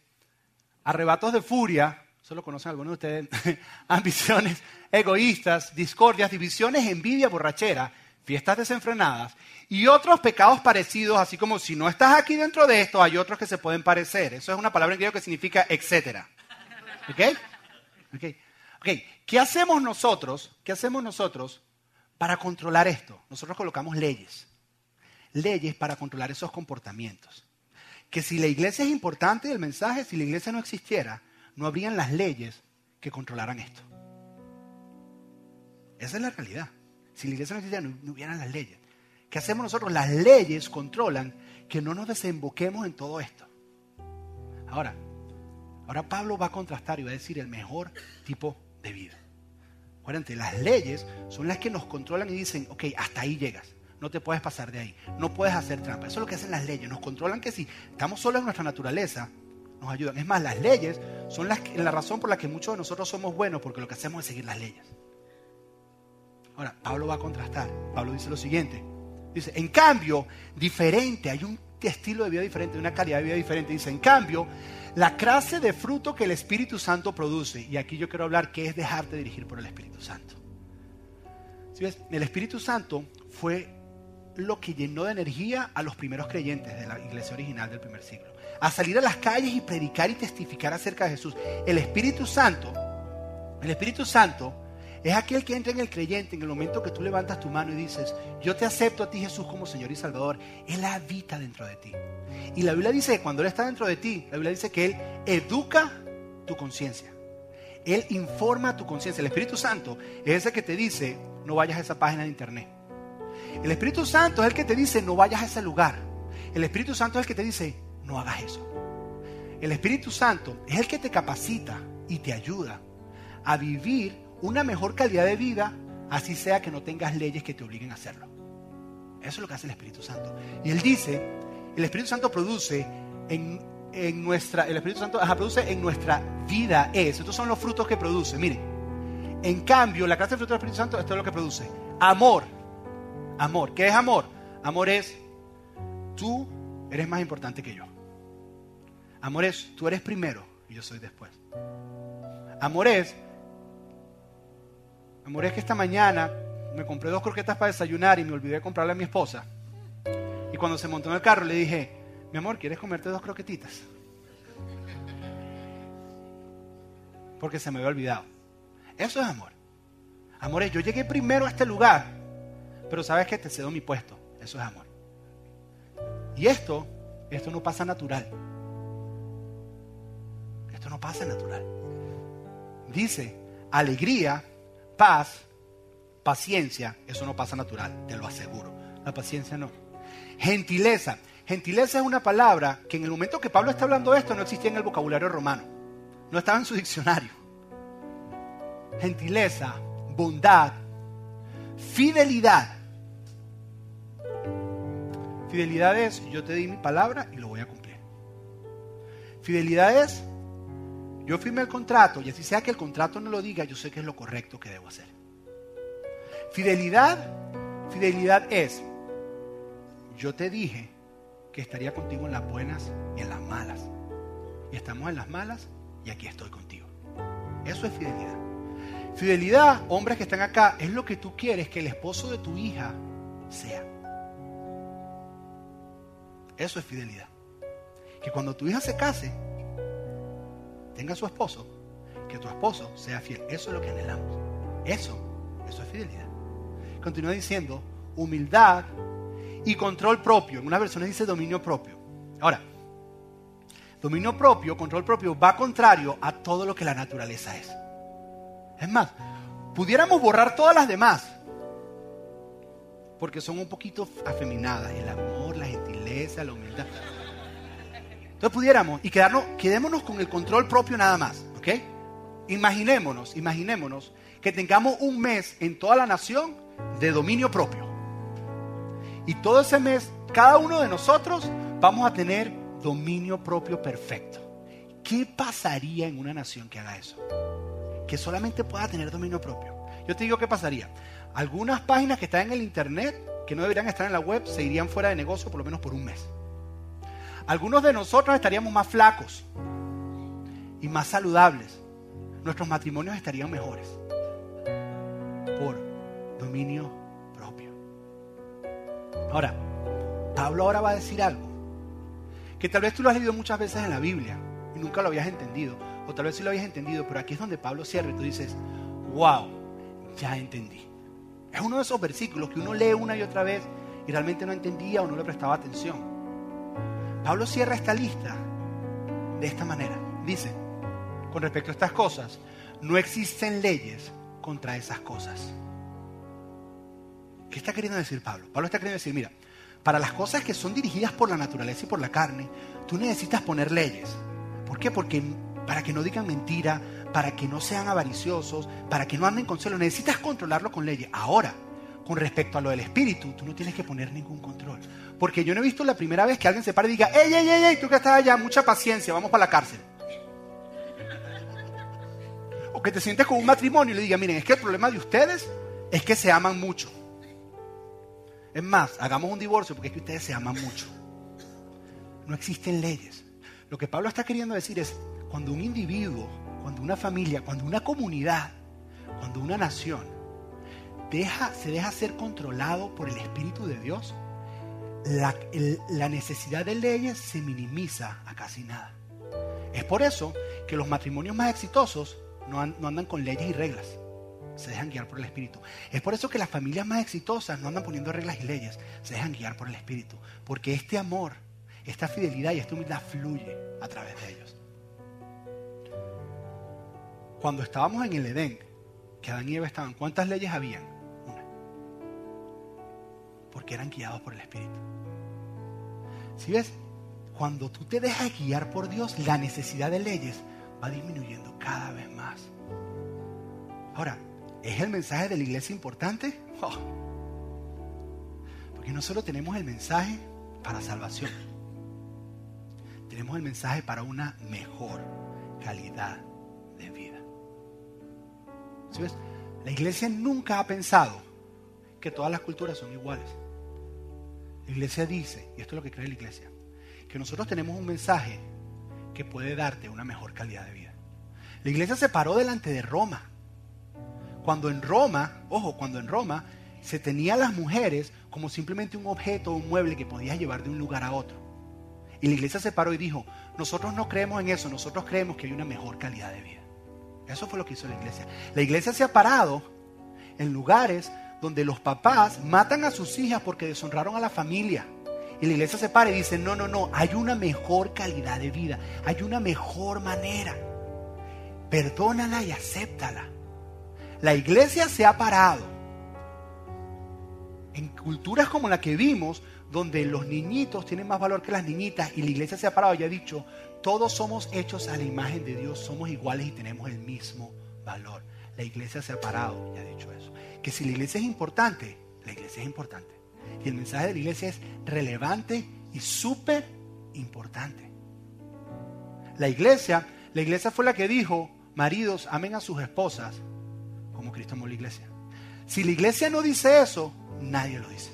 arrebatos de furia, eso lo conocen algunos de ustedes, [laughs] ambiciones egoístas, discordias, divisiones, envidia, borrachera, fiestas desenfrenadas y otros pecados parecidos, así como si no estás aquí dentro de esto, hay otros que se pueden parecer. Eso es una palabra en griego que significa etcétera. ¿Ok? Ok, ¿qué hacemos nosotros? ¿Qué hacemos nosotros para controlar esto? Nosotros colocamos leyes. Leyes para controlar esos comportamientos. Que si la iglesia es importante el mensaje, si la iglesia no existiera, no habrían las leyes que controlaran esto. Esa es la realidad. Si la iglesia no existiera, no, hubieran las leyes. ¿Qué hacemos nosotros? Las leyes controlan que no nos desemboquemos en todo esto. Ahora, ahora Pablo va a contrastar y va a decir el mejor tipo de vida. Acuérdense, las leyes son las que nos controlan y dicen, ok, hasta ahí llegas. No te puedes pasar de ahí. No puedes hacer trampa. Eso es lo que hacen las leyes. Nos controlan que si estamos solos en nuestra naturaleza, nos ayudan. Es más, las leyes son las la razón por la que muchos de nosotros somos buenos, porque lo que hacemos es seguir las leyes. Ahora, Pablo va a contrastar. Pablo dice lo siguiente. Dice, en cambio, diferente, hay un estilo de vida diferente, una calidad de vida diferente. Dice, en cambio, la clase de fruto que el Espíritu Santo produce, y aquí yo quiero hablar que es dejarte dirigir por el Espíritu Santo. ¿Sí ves? El Espíritu Santo fue lo que llenó de energía a los primeros creyentes de la iglesia original del primer siglo. A salir a las calles y predicar y testificar acerca de Jesús. El Espíritu Santo, el Espíritu Santo es aquel que entra en el creyente en el momento que tú levantas tu mano y dices, yo te acepto a ti Jesús como Señor y Salvador. Él habita dentro de ti. Y la Biblia dice que cuando Él está dentro de ti, la Biblia dice que Él educa tu conciencia. Él informa tu conciencia. El Espíritu Santo es ese que te dice, no vayas a esa página de internet. El Espíritu Santo es el que te dice, no vayas a ese lugar. El Espíritu Santo es el que te dice, no hagas eso. El Espíritu Santo es el que te capacita y te ayuda a vivir una mejor calidad de vida, así sea que no tengas leyes que te obliguen a hacerlo. Eso es lo que hace el Espíritu Santo. Y él dice, el Espíritu Santo produce en, nuestra, el Espíritu Santo produce en nuestra vida es. Estos son los frutos que produce. Mire, en cambio, la clase de fruto del Espíritu Santo, esto es lo que produce. Amor. Amor. ¿Qué es amor? Amor es, tú eres más importante que yo. Amor es, tú eres primero y yo soy después. Amor es, Amor, es que esta mañana me compré dos croquetas para desayunar y me olvidé de comprarle a mi esposa. Y cuando se montó en el carro le dije, mi amor, ¿quieres comerte dos croquetitas? Porque se me había olvidado. Eso es amor. Amor es, yo llegué primero a este lugar, pero sabes que te cedo mi puesto. Eso es amor. Y esto, esto no pasa natural. Esto no pasa natural. Dice, alegría paz, paciencia, eso no pasa natural, te lo aseguro. La paciencia no. Gentileza. Gentileza es una palabra que en el momento que Pablo está hablando esto no existía en el vocabulario romano. No estaba en su diccionario. Gentileza, bondad, fidelidad. Fidelidad es, yo te di mi palabra y lo voy a cumplir. Fidelidad es, yo firmé el contrato y así sea que el contrato no lo diga, yo sé que es lo correcto que debo hacer. Fidelidad, fidelidad es, yo te dije que estaría contigo en las buenas y en las malas. Y estamos en las malas y aquí estoy contigo. Eso es fidelidad. Fidelidad, hombres que están acá, es lo que tú quieres que el esposo de tu hija sea. Eso es fidelidad. Que cuando tu hija se case, tenga su esposo, que tu esposo sea fiel. Eso es lo que anhelamos. Eso, eso es fidelidad. Continúa diciendo humildad y control propio. En una versión dice dominio propio. Ahora, dominio propio, control propio, va contrario a todo lo que la naturaleza es. Es más, pudiéramos borrar todas las demás, porque son un poquito afeminadas. El amor, la gentileza, la humildad. Entonces pudiéramos y quedarnos, quedémonos con el control propio nada más, ¿ok? Imaginémonos, imaginémonos que tengamos un mes en toda la nación de dominio propio. Y todo ese mes, cada uno de nosotros vamos a tener dominio propio perfecto. ¿Qué pasaría en una nación que haga eso? Que solamente pueda tener dominio propio. Yo te digo qué pasaría. Algunas páginas que están en el internet, que no deberían estar en la web, se irían fuera de negocio por lo menos por un mes. Algunos de nosotros estaríamos más flacos y más saludables. nuestros matrimonios estarían mejores por dominio propio. Ahora, Pablo ahora va a decir algo que tal vez tú lo has leído muchas veces en la Biblia y nunca lo habías entendido, o tal vez sí lo habías entendido, pero aquí es donde Pablo cierra y tú dices, wow, ya entendí. Es uno de esos versículos que uno lee una y otra vez y realmente no entendía o no le prestaba atención. Pablo cierra esta lista de esta manera. Dice, con respecto a estas cosas, no existen leyes contra esas cosas. ¿Qué está queriendo decir Pablo? Pablo está queriendo decir, mira, para las cosas que son dirigidas por la naturaleza y por la carne, tú necesitas poner leyes. ¿Por qué? Porque para que no digan mentira, para que no sean avariciosos, para que no anden con celos, necesitas controlarlo con leyes. Ahora, con respecto a lo del espíritu, tú no tienes que poner ningún control. Porque yo no he visto la primera vez que alguien se pare y diga, ey, ey, ey, ey, tú que estás allá, mucha paciencia, vamos para la cárcel. O que te sientes con un matrimonio y le diga, miren, es que el problema de ustedes es que se aman mucho. Es más, hagamos un divorcio porque es que ustedes se aman mucho. No existen leyes. Lo que Pablo está queriendo decir es, cuando un individuo, cuando una familia, cuando una comunidad, cuando una nación se deja ser controlado por el Espíritu de Dios, la, la necesidad de leyes se minimiza a casi nada. Es por eso que los matrimonios más exitosos no, no, andan con leyes y reglas, se dejan guiar por el Espíritu. Es por eso que las familias más exitosas no andan poniendo reglas y leyes, se dejan guiar por el Espíritu, porque este amor esta fidelidad y esta humildad fluye a través de ellos. Cuando estábamos en el Edén, que Adán y Eva estaban, ¿cuántas leyes habían? Una. Porque eran guiados por el Espíritu. Si ves, cuando tú te dejas guiar por Dios, la necesidad de leyes va disminuyendo cada vez más. Ahora, ¿es el mensaje de la iglesia importante? Oh. Porque no solo tenemos el mensaje para salvación, tenemos el mensaje para una mejor calidad. ¿Sí La iglesia nunca ha pensado que todas las culturas son iguales. La iglesia dice, y esto es lo que cree la iglesia, que nosotros tenemos un mensaje que puede darte una mejor calidad de vida. La iglesia se paró delante de Roma. Cuando en Roma, ojo, cuando en Roma se tenía a las mujeres como simplemente un objeto o un mueble que podías llevar de un lugar a otro. Y la iglesia se paró y dijo, nosotros no creemos en eso, nosotros creemos que hay una mejor calidad de vida. Eso fue lo que hizo la iglesia. La iglesia se ha parado en lugares donde los papás matan a sus hijas porque deshonraron a la familia. Y la iglesia se para y dice, no, no, no, hay una mejor calidad de vida, hay una mejor manera. Perdónala y acéptala. La iglesia se ha parado en culturas como la que vimos, donde los niñitos tienen más valor que las niñitas y la iglesia se ha parado y ha dicho, todos somos hechos a la imagen de Dios, somos iguales y tenemos el mismo valor. La iglesia se ha parado y ha dicho eso. Que si la iglesia es importante, la iglesia es importante. Y el mensaje de la iglesia es relevante y súper importante. La iglesia, la iglesia fue la que dijo, maridos, amen a sus esposas como Cristo amó la iglesia. Si la iglesia no dice eso, nadie lo dice.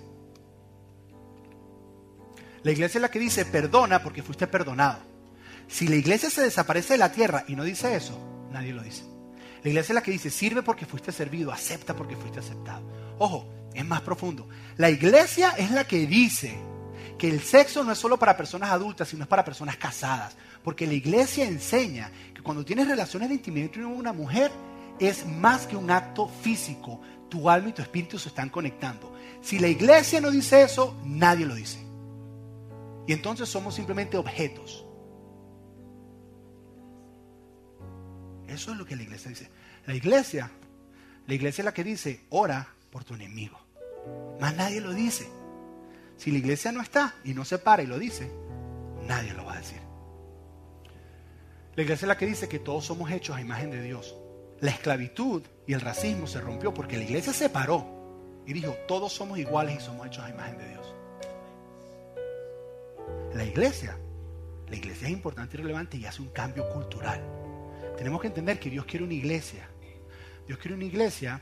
La iglesia es la que dice, perdona porque fuiste perdonado. Si la iglesia se desaparece de la tierra y no dice eso, nadie lo dice. La iglesia es la que dice, sirve porque fuiste servido, acepta porque fuiste aceptado. Ojo, es más profundo. La iglesia es la que dice que el sexo no es solo para personas adultas, sino es para personas casadas. Porque la iglesia enseña que cuando tienes relaciones de intimidad con una mujer, es más que un acto físico. Tu alma y tu espíritu se están conectando. Si la iglesia no dice eso, nadie lo dice. Y entonces somos simplemente objetos. Eso es lo que la iglesia dice. La iglesia, la iglesia es la que dice, ora por tu enemigo. Más nadie lo dice. Si la iglesia no está y no se para y lo dice, nadie lo va a decir. La iglesia es la que dice que todos somos hechos a imagen de Dios. La esclavitud y el racismo se rompió porque la iglesia se paró y dijo, todos somos iguales y somos hechos a imagen de Dios la iglesia. La iglesia es importante y relevante y hace un cambio cultural. Tenemos que entender que Dios quiere una iglesia. Dios quiere una iglesia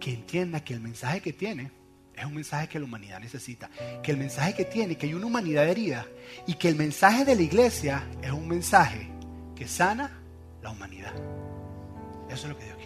que entienda que el mensaje que tiene es un mensaje que la humanidad necesita. Que el mensaje que tiene, que hay una humanidad herida y que el mensaje de la iglesia es un mensaje que sana la humanidad. Eso es lo que Dios quiere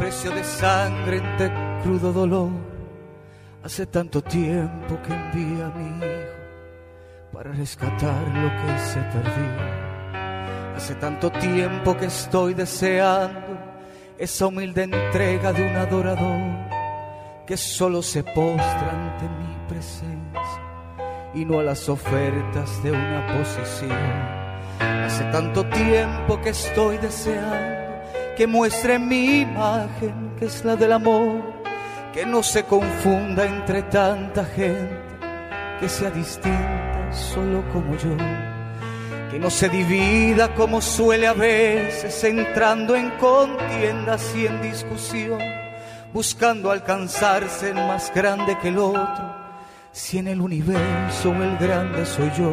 precio de sangre entre crudo dolor. Hace tanto tiempo que envía a mi hijo para rescatar lo que se perdió. Hace tanto tiempo que estoy deseando esa humilde entrega de un adorador que solo se postra ante mi presencia y no a las ofertas de una posición. Hace tanto tiempo que estoy deseando que muestre mi imagen, que es la del amor, que no se confunda entre tanta gente, que sea distinta solo como yo, que no se divida como suele a veces, entrando en contiendas y en discusión, buscando alcanzarse más grande que el otro, si en el universo el grande soy yo.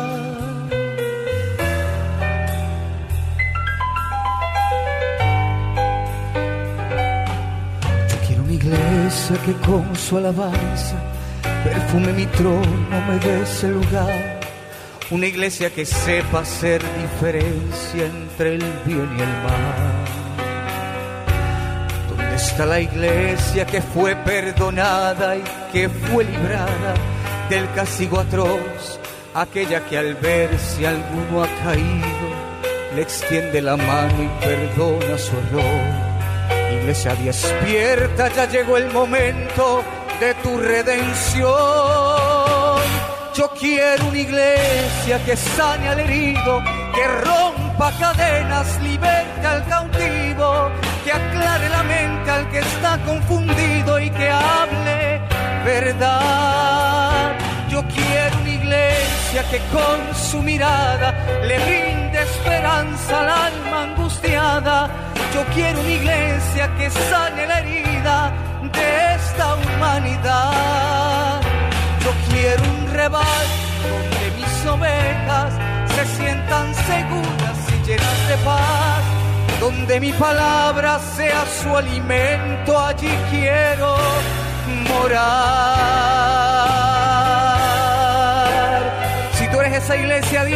Que con su alabanza perfume mi trono, me dé ese lugar. Una iglesia que sepa hacer diferencia entre el bien y el mal. ¿Dónde está la iglesia que fue perdonada y que fue librada del castigo atroz? Aquella que al ver si alguno ha caído, le extiende la mano y perdona su error Iglesia despierta, ya llegó el momento de tu redención. Yo quiero una iglesia que sane al herido, que rompa cadenas, liberte al cautivo, que aclare la mente al que está confundido y que hable verdad. Yo quiero una iglesia que con su mirada le brinde esperanza al alma angustiada yo quiero una iglesia que sane la herida de esta humanidad. Yo quiero un rebaño donde mis ovejas se sientan seguras y llenas de paz. Donde mi palabra sea su alimento, allí quiero morar. Si tú eres esa iglesia, di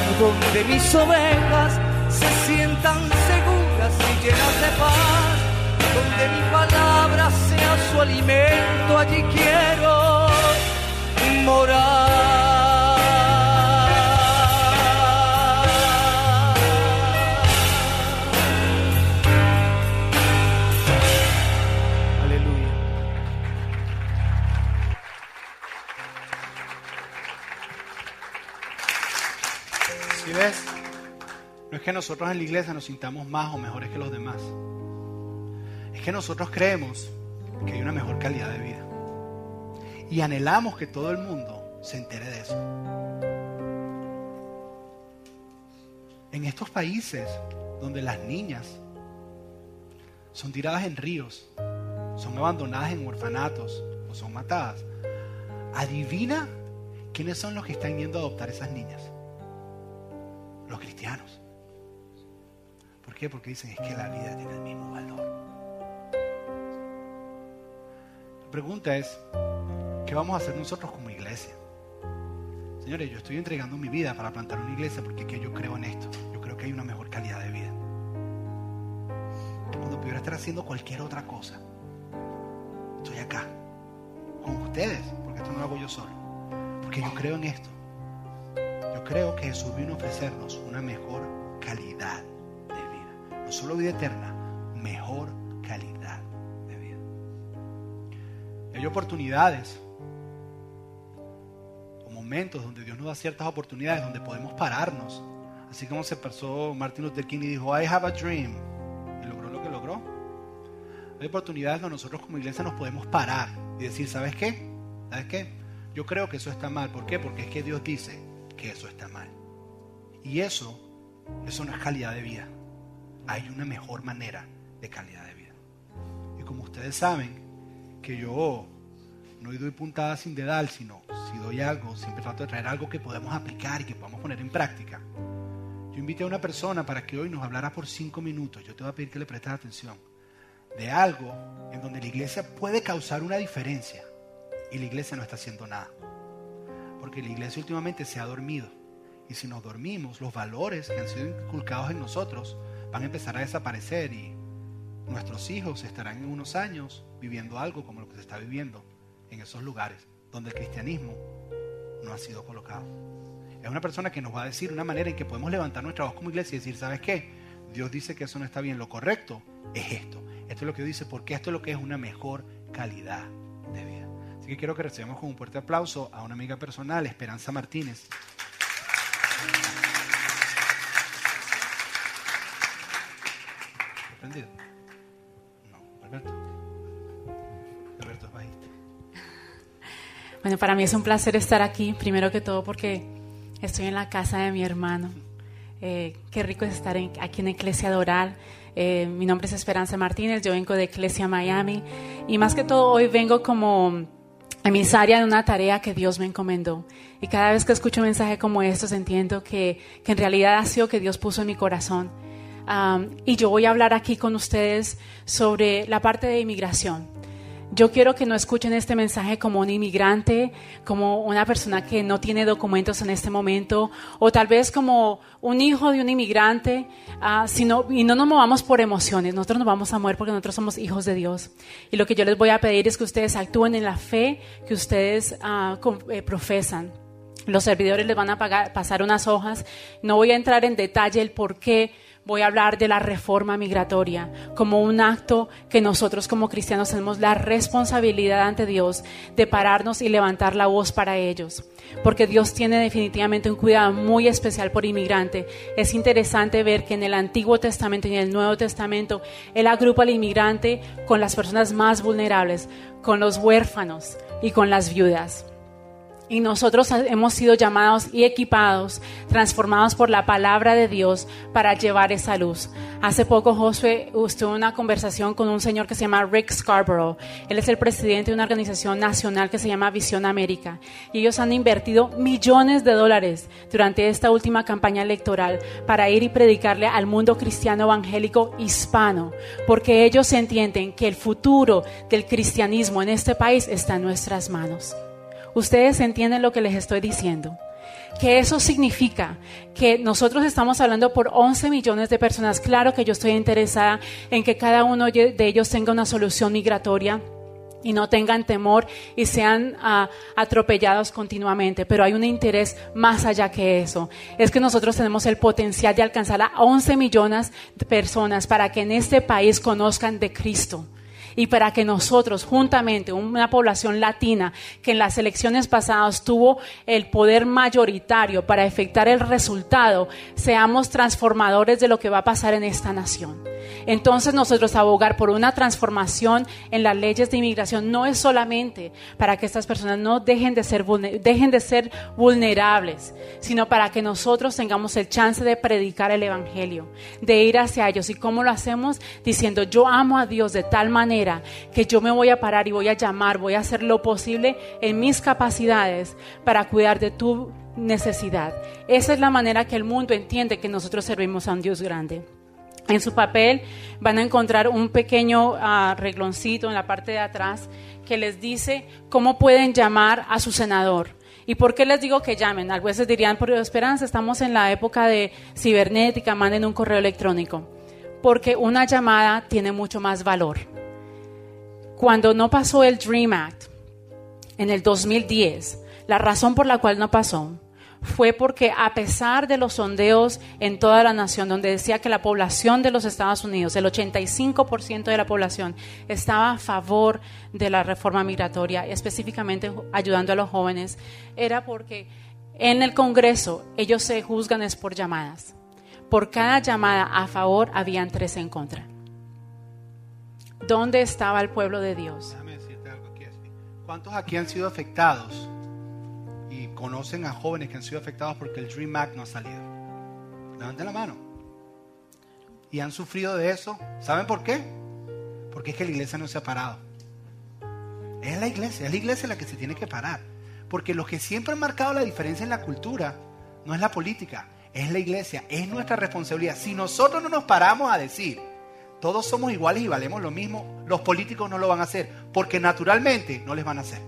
donde mis ovejas se sientan seguras y llenas de paz, donde mi palabra sea su alimento, allí quiero morar. Es que nosotros en la iglesia nos sintamos más o mejores que los demás. Es que nosotros creemos que hay una mejor calidad de vida. Y anhelamos que todo el mundo se entere de eso. En estos países donde las niñas son tiradas en ríos, son abandonadas en orfanatos o son matadas, adivina quiénes son los que están yendo a adoptar esas niñas. Los cristianos. ¿Por qué? Porque dicen es que la vida tiene el mismo valor. La pregunta es, ¿qué vamos a hacer nosotros como iglesia? Señores, yo estoy entregando mi vida para plantar una iglesia porque que yo creo en esto. Yo creo que hay una mejor calidad de vida. Cuando pudiera estar haciendo cualquier otra cosa, estoy acá, con ustedes, porque esto no lo hago yo solo. Porque yo creo en esto. Yo creo que Jesús vino a ofrecernos una mejor calidad. Solo vida eterna, mejor calidad de vida. Hay oportunidades momentos donde Dios nos da ciertas oportunidades donde podemos pararnos. Así como se pasó Martin Luther King y dijo, I have a dream. Y logró lo que logró. Hay oportunidades donde nosotros como iglesia nos podemos parar y decir, ¿sabes qué? ¿Sabes qué? Yo creo que eso está mal. ¿Por qué? Porque es que Dios dice que eso está mal. Y eso, eso no es calidad de vida. Hay una mejor manera de calidad de vida. Y como ustedes saben, que yo no doy puntadas sin dedal, sino si doy algo, siempre trato de traer algo que podamos aplicar y que podamos poner en práctica. Yo invité a una persona para que hoy nos hablara por cinco minutos. Yo te voy a pedir que le prestes atención. De algo en donde la iglesia puede causar una diferencia y la iglesia no está haciendo nada. Porque la iglesia últimamente se ha dormido. Y si nos dormimos, los valores que han sido inculcados en nosotros van a empezar a desaparecer y nuestros hijos estarán en unos años viviendo algo como lo que se está viviendo en esos lugares donde el cristianismo no ha sido colocado. Es una persona que nos va a decir una manera en que podemos levantar nuestra voz como iglesia y decir, ¿sabes qué? Dios dice que eso no está bien. Lo correcto es esto. Esto es lo que dice porque esto es lo que es una mejor calidad de vida. Así que quiero que recibamos con un fuerte aplauso a una amiga personal, Esperanza Martínez. No, Alberto. Bueno, para mí es un placer estar aquí, primero que todo porque estoy en la casa de mi hermano. Eh, qué rico es estar aquí en Iglesia Doral. Eh, mi nombre es Esperanza Martínez, yo vengo de Iglesia Miami y más que todo hoy vengo como emisaria de una tarea que Dios me encomendó. Y cada vez que escucho un mensaje como estos entiendo que, que en realidad ha sido que Dios puso en mi corazón. Y yo voy a hablar aquí con ustedes sobre la parte de inmigración. Yo quiero que no escuchen este mensaje como un inmigrante, como una persona que no tiene documentos en este momento, o tal vez como un hijo de un inmigrante, uh, sino, y no nos movamos por emociones. Nosotros nos vamos a mover porque nosotros somos hijos de Dios. Y lo que yo les voy a pedir es que ustedes actúen en la fe que ustedes uh, profesan. Los servidores les van a pagar, pasar unas hojas. No voy a entrar en detalle el por qué voy a hablar de la reforma migratoria como un acto que nosotros como cristianos tenemos la responsabilidad ante Dios de pararnos y levantar la voz para ellos. Porque Dios tiene definitivamente un cuidado muy especial por inmigrante. Es interesante ver que en el Antiguo Testamento y en el Nuevo Testamento Él agrupa al inmigrante con las personas más vulnerables, con los huérfanos y con las viudas y nosotros hemos sido llamados y equipados, transformados por la palabra de Dios para llevar esa luz. Hace poco Josué tuvo una conversación con un señor que se llama Rick Scarborough. Él es el presidente de una organización nacional que se llama Visión América. Y ellos han invertido millones de dólares durante esta última campaña electoral para ir y predicarle al mundo cristiano evangélico hispano, porque ellos entienden que el futuro del cristianismo en este país está en nuestras manos. Ustedes entienden lo que les estoy diciendo. Que eso significa que nosotros estamos hablando por 11 millones de personas. Claro que yo estoy interesada en que cada uno de ellos tenga una solución migratoria y no tengan temor y sean ah, atropellados continuamente. Pero hay un interés más allá que eso. Es que nosotros tenemos el potencial de alcanzar a 11 millones de personas para que en este país conozcan de Cristo y para que nosotros, juntamente, una población latina que en las elecciones pasadas tuvo el poder mayoritario para efectuar el resultado, seamos transformadores de lo que va a pasar en esta nación. Entonces nosotros abogar por una transformación en las leyes de inmigración no es solamente para que estas personas no dejen de ser, dejen de ser vulnerables, sino para que nosotros tengamos el chance de predicar el Evangelio, de ir hacia ellos. ¿Y cómo lo hacemos? Diciendo, yo amo a Dios de tal manera que yo me voy a parar y voy a llamar, voy a hacer lo posible en mis capacidades para cuidar de tu necesidad. Esa es la manera que el mundo entiende que nosotros servimos a un Dios grande. En su papel van a encontrar un pequeño uh, en la parte de atrás que les dice cómo pueden llamar a su senador. ¿Y por qué les digo que llamen? A veces dirían, por esperanza, estamos en la época de cibernética, manden un correo electrónico. Porque una llamada tiene mucho más valor. Cuando no pasó el Dream Act en el 2010, la razón por la cual no pasó fue porque a pesar de los sondeos en toda la nación, donde decía que la población de los Estados Unidos, el 85% de la población, estaba a favor de la reforma migratoria, específicamente ayudando a los jóvenes, era porque en el Congreso ellos se juzgan es por llamadas. Por cada llamada a favor habían tres en contra. ¿Dónde estaba el pueblo de Dios? Déjame decirte algo aquí. ¿Cuántos aquí han sido afectados y conocen a jóvenes que han sido afectados porque el Dream Act no ha salido? Levanten la mano. Y han sufrido de eso. ¿Saben por qué? Porque es que la iglesia no se ha parado. Es la iglesia, es la iglesia la que se tiene que parar. Porque los que siempre han marcado la diferencia en la cultura no es la política, es la iglesia, es nuestra responsabilidad. Si nosotros no nos paramos a decir, todos somos iguales y valemos lo mismo, los políticos no lo van a hacer, porque naturalmente no les van a hacer.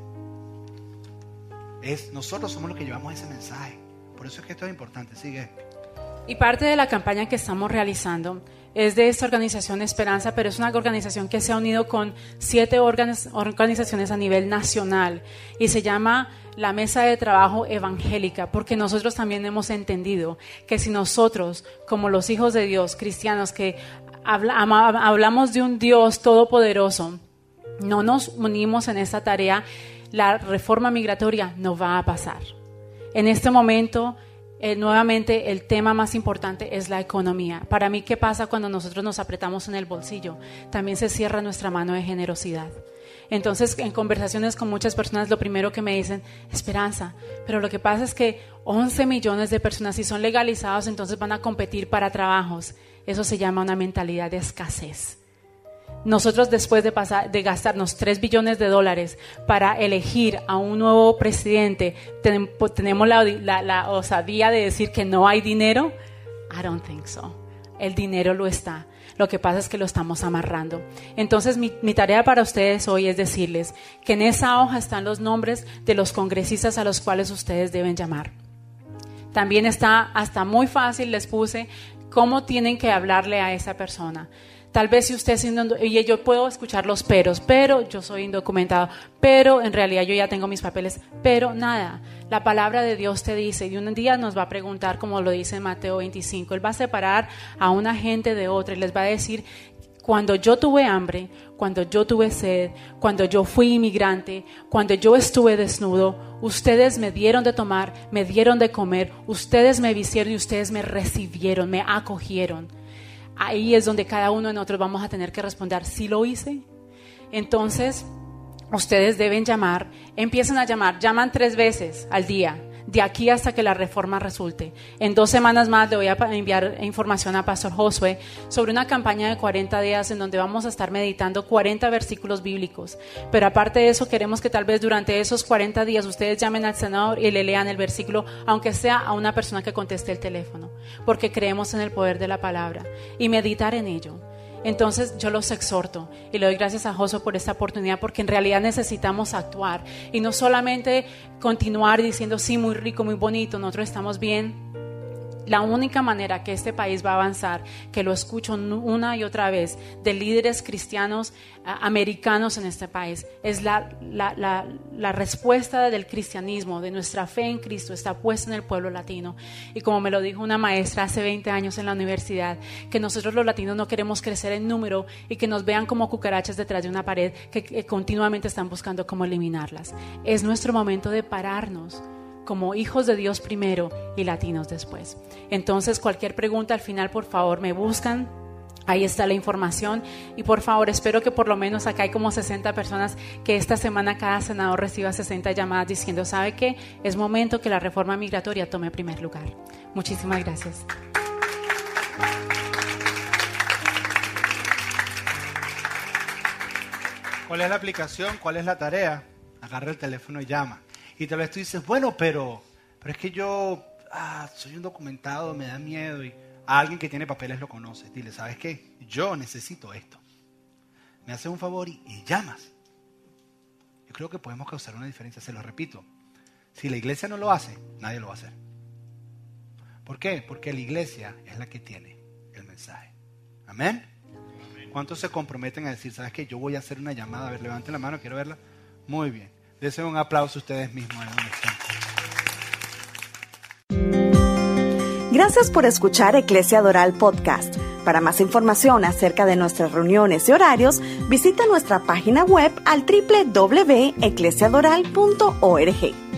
Es, nosotros somos los que llevamos ese mensaje. Por eso es que esto es importante. Sigue. Y parte de la campaña que estamos realizando es de esta organización Esperanza, pero es una organización que se ha unido con siete organizaciones a nivel nacional y se llama la Mesa de Trabajo Evangélica, porque nosotros también hemos entendido que si nosotros, como los hijos de Dios, cristianos, que hablamos de un Dios todopoderoso, no nos unimos en esta tarea, la reforma migratoria no va a pasar. En este momento, eh, nuevamente, el tema más importante es la economía. Para mí, ¿qué pasa cuando nosotros nos apretamos en el bolsillo? También se cierra nuestra mano de generosidad. Entonces, en conversaciones con muchas personas, lo primero que me dicen, esperanza, pero lo que pasa es que 11 millones de personas, si son legalizados, entonces van a competir para trabajos. Eso se llama una mentalidad de escasez. Nosotros después de, gastarnos 3 billones de dólares para elegir a un nuevo presidente, tenemos la, osadía de decir que no hay dinero. I don't think so. El dinero lo está. Lo que pasa es que lo estamos amarrando. Entonces mi, tarea para ustedes hoy es decirles que en esa hoja están los nombres de los congresistas a los cuales ustedes deben llamar. También está hasta muy fácil, les puse cómo tienen que hablarle a esa persona. Tal vez si usted y yo puedo escuchar los peros, pero yo soy indocumentado, pero en realidad yo ya tengo mis papeles, pero nada. La palabra de Dios te dice, y un día nos va a preguntar, como lo dice Mateo 25, Él va a separar a una gente de otra y les va a decir, cuando yo tuve hambre, cuando yo tuve sed, cuando yo fui inmigrante, cuando yo estuve desnudo, ustedes me dieron de tomar, me dieron de comer, ustedes me vistieron y ustedes me recibieron, me acogieron ahí es donde cada uno de nosotros vamos a tener que responder, ¿sí lo hice? Entonces, ustedes deben llamar, empiezan a llamar, llaman tres veces al día, de aquí hasta que la reforma resulte. En dos semanas más le voy a enviar información a Pastor Josué sobre una campaña de 40 días en donde vamos a estar meditando 40 versículos bíblicos. Pero aparte de eso, queremos que tal vez durante esos 40 días ustedes llamen al senador y le lean el versículo, aunque sea a una persona que conteste el teléfono, porque creemos en el poder de la palabra y meditar en ello. Entonces yo los exhorto y le doy gracias a Josué por esta oportunidad porque en realidad necesitamos actuar y no solamente continuar diciendo sí, muy rico, muy bonito, nosotros estamos bien, la única manera que este país va a avanzar, que lo escucho una y otra vez de líderes cristianos americanos en este país, es la, la, respuesta del cristianismo, de nuestra fe en Cristo, está puesta en el pueblo latino. Y como me lo dijo una maestra hace 20 años en la universidad, que nosotros los latinos no queremos crecer en número y que nos vean como cucarachas detrás de una pared que continuamente están buscando cómo eliminarlas. Es nuestro momento de pararnos como hijos de Dios primero y latinos después. Entonces, cualquier pregunta al final, por favor, me buscan. Ahí está la información y por favor espero que por lo menos acá hay como 60 personas que esta semana cada senador reciba 60 llamadas diciendo, ¿sabe qué? Es momento que la reforma migratoria tome primer lugar. Muchísimas gracias. ¿Cuál es la aplicación? ¿Cuál es la tarea? Agarra el teléfono y llama. Y tal vez tú dices, bueno, pero, pero es que yo ah, soy un documentado, me da miedo. Y alguien que tiene papeles lo conoce. Dile, ¿sabes qué? Yo necesito esto. Me haces un favor y, y llamas. Yo creo que podemos causar una diferencia, se lo repito. Si la iglesia no lo hace, nadie lo va a hacer. ¿Por qué? Porque la iglesia es la que tiene el mensaje. Amén. ¿Cuántos se comprometen a decir, sabes qué? Yo voy a hacer una llamada. A ver, levanten la mano, quiero verla. Muy bien. Deseo un aplauso ustedes mismos. Gracias por escuchar Eclesia Doral Podcast. Para más información acerca de nuestras reuniones y horarios, visita nuestra página web al www.eclesiadoral.org.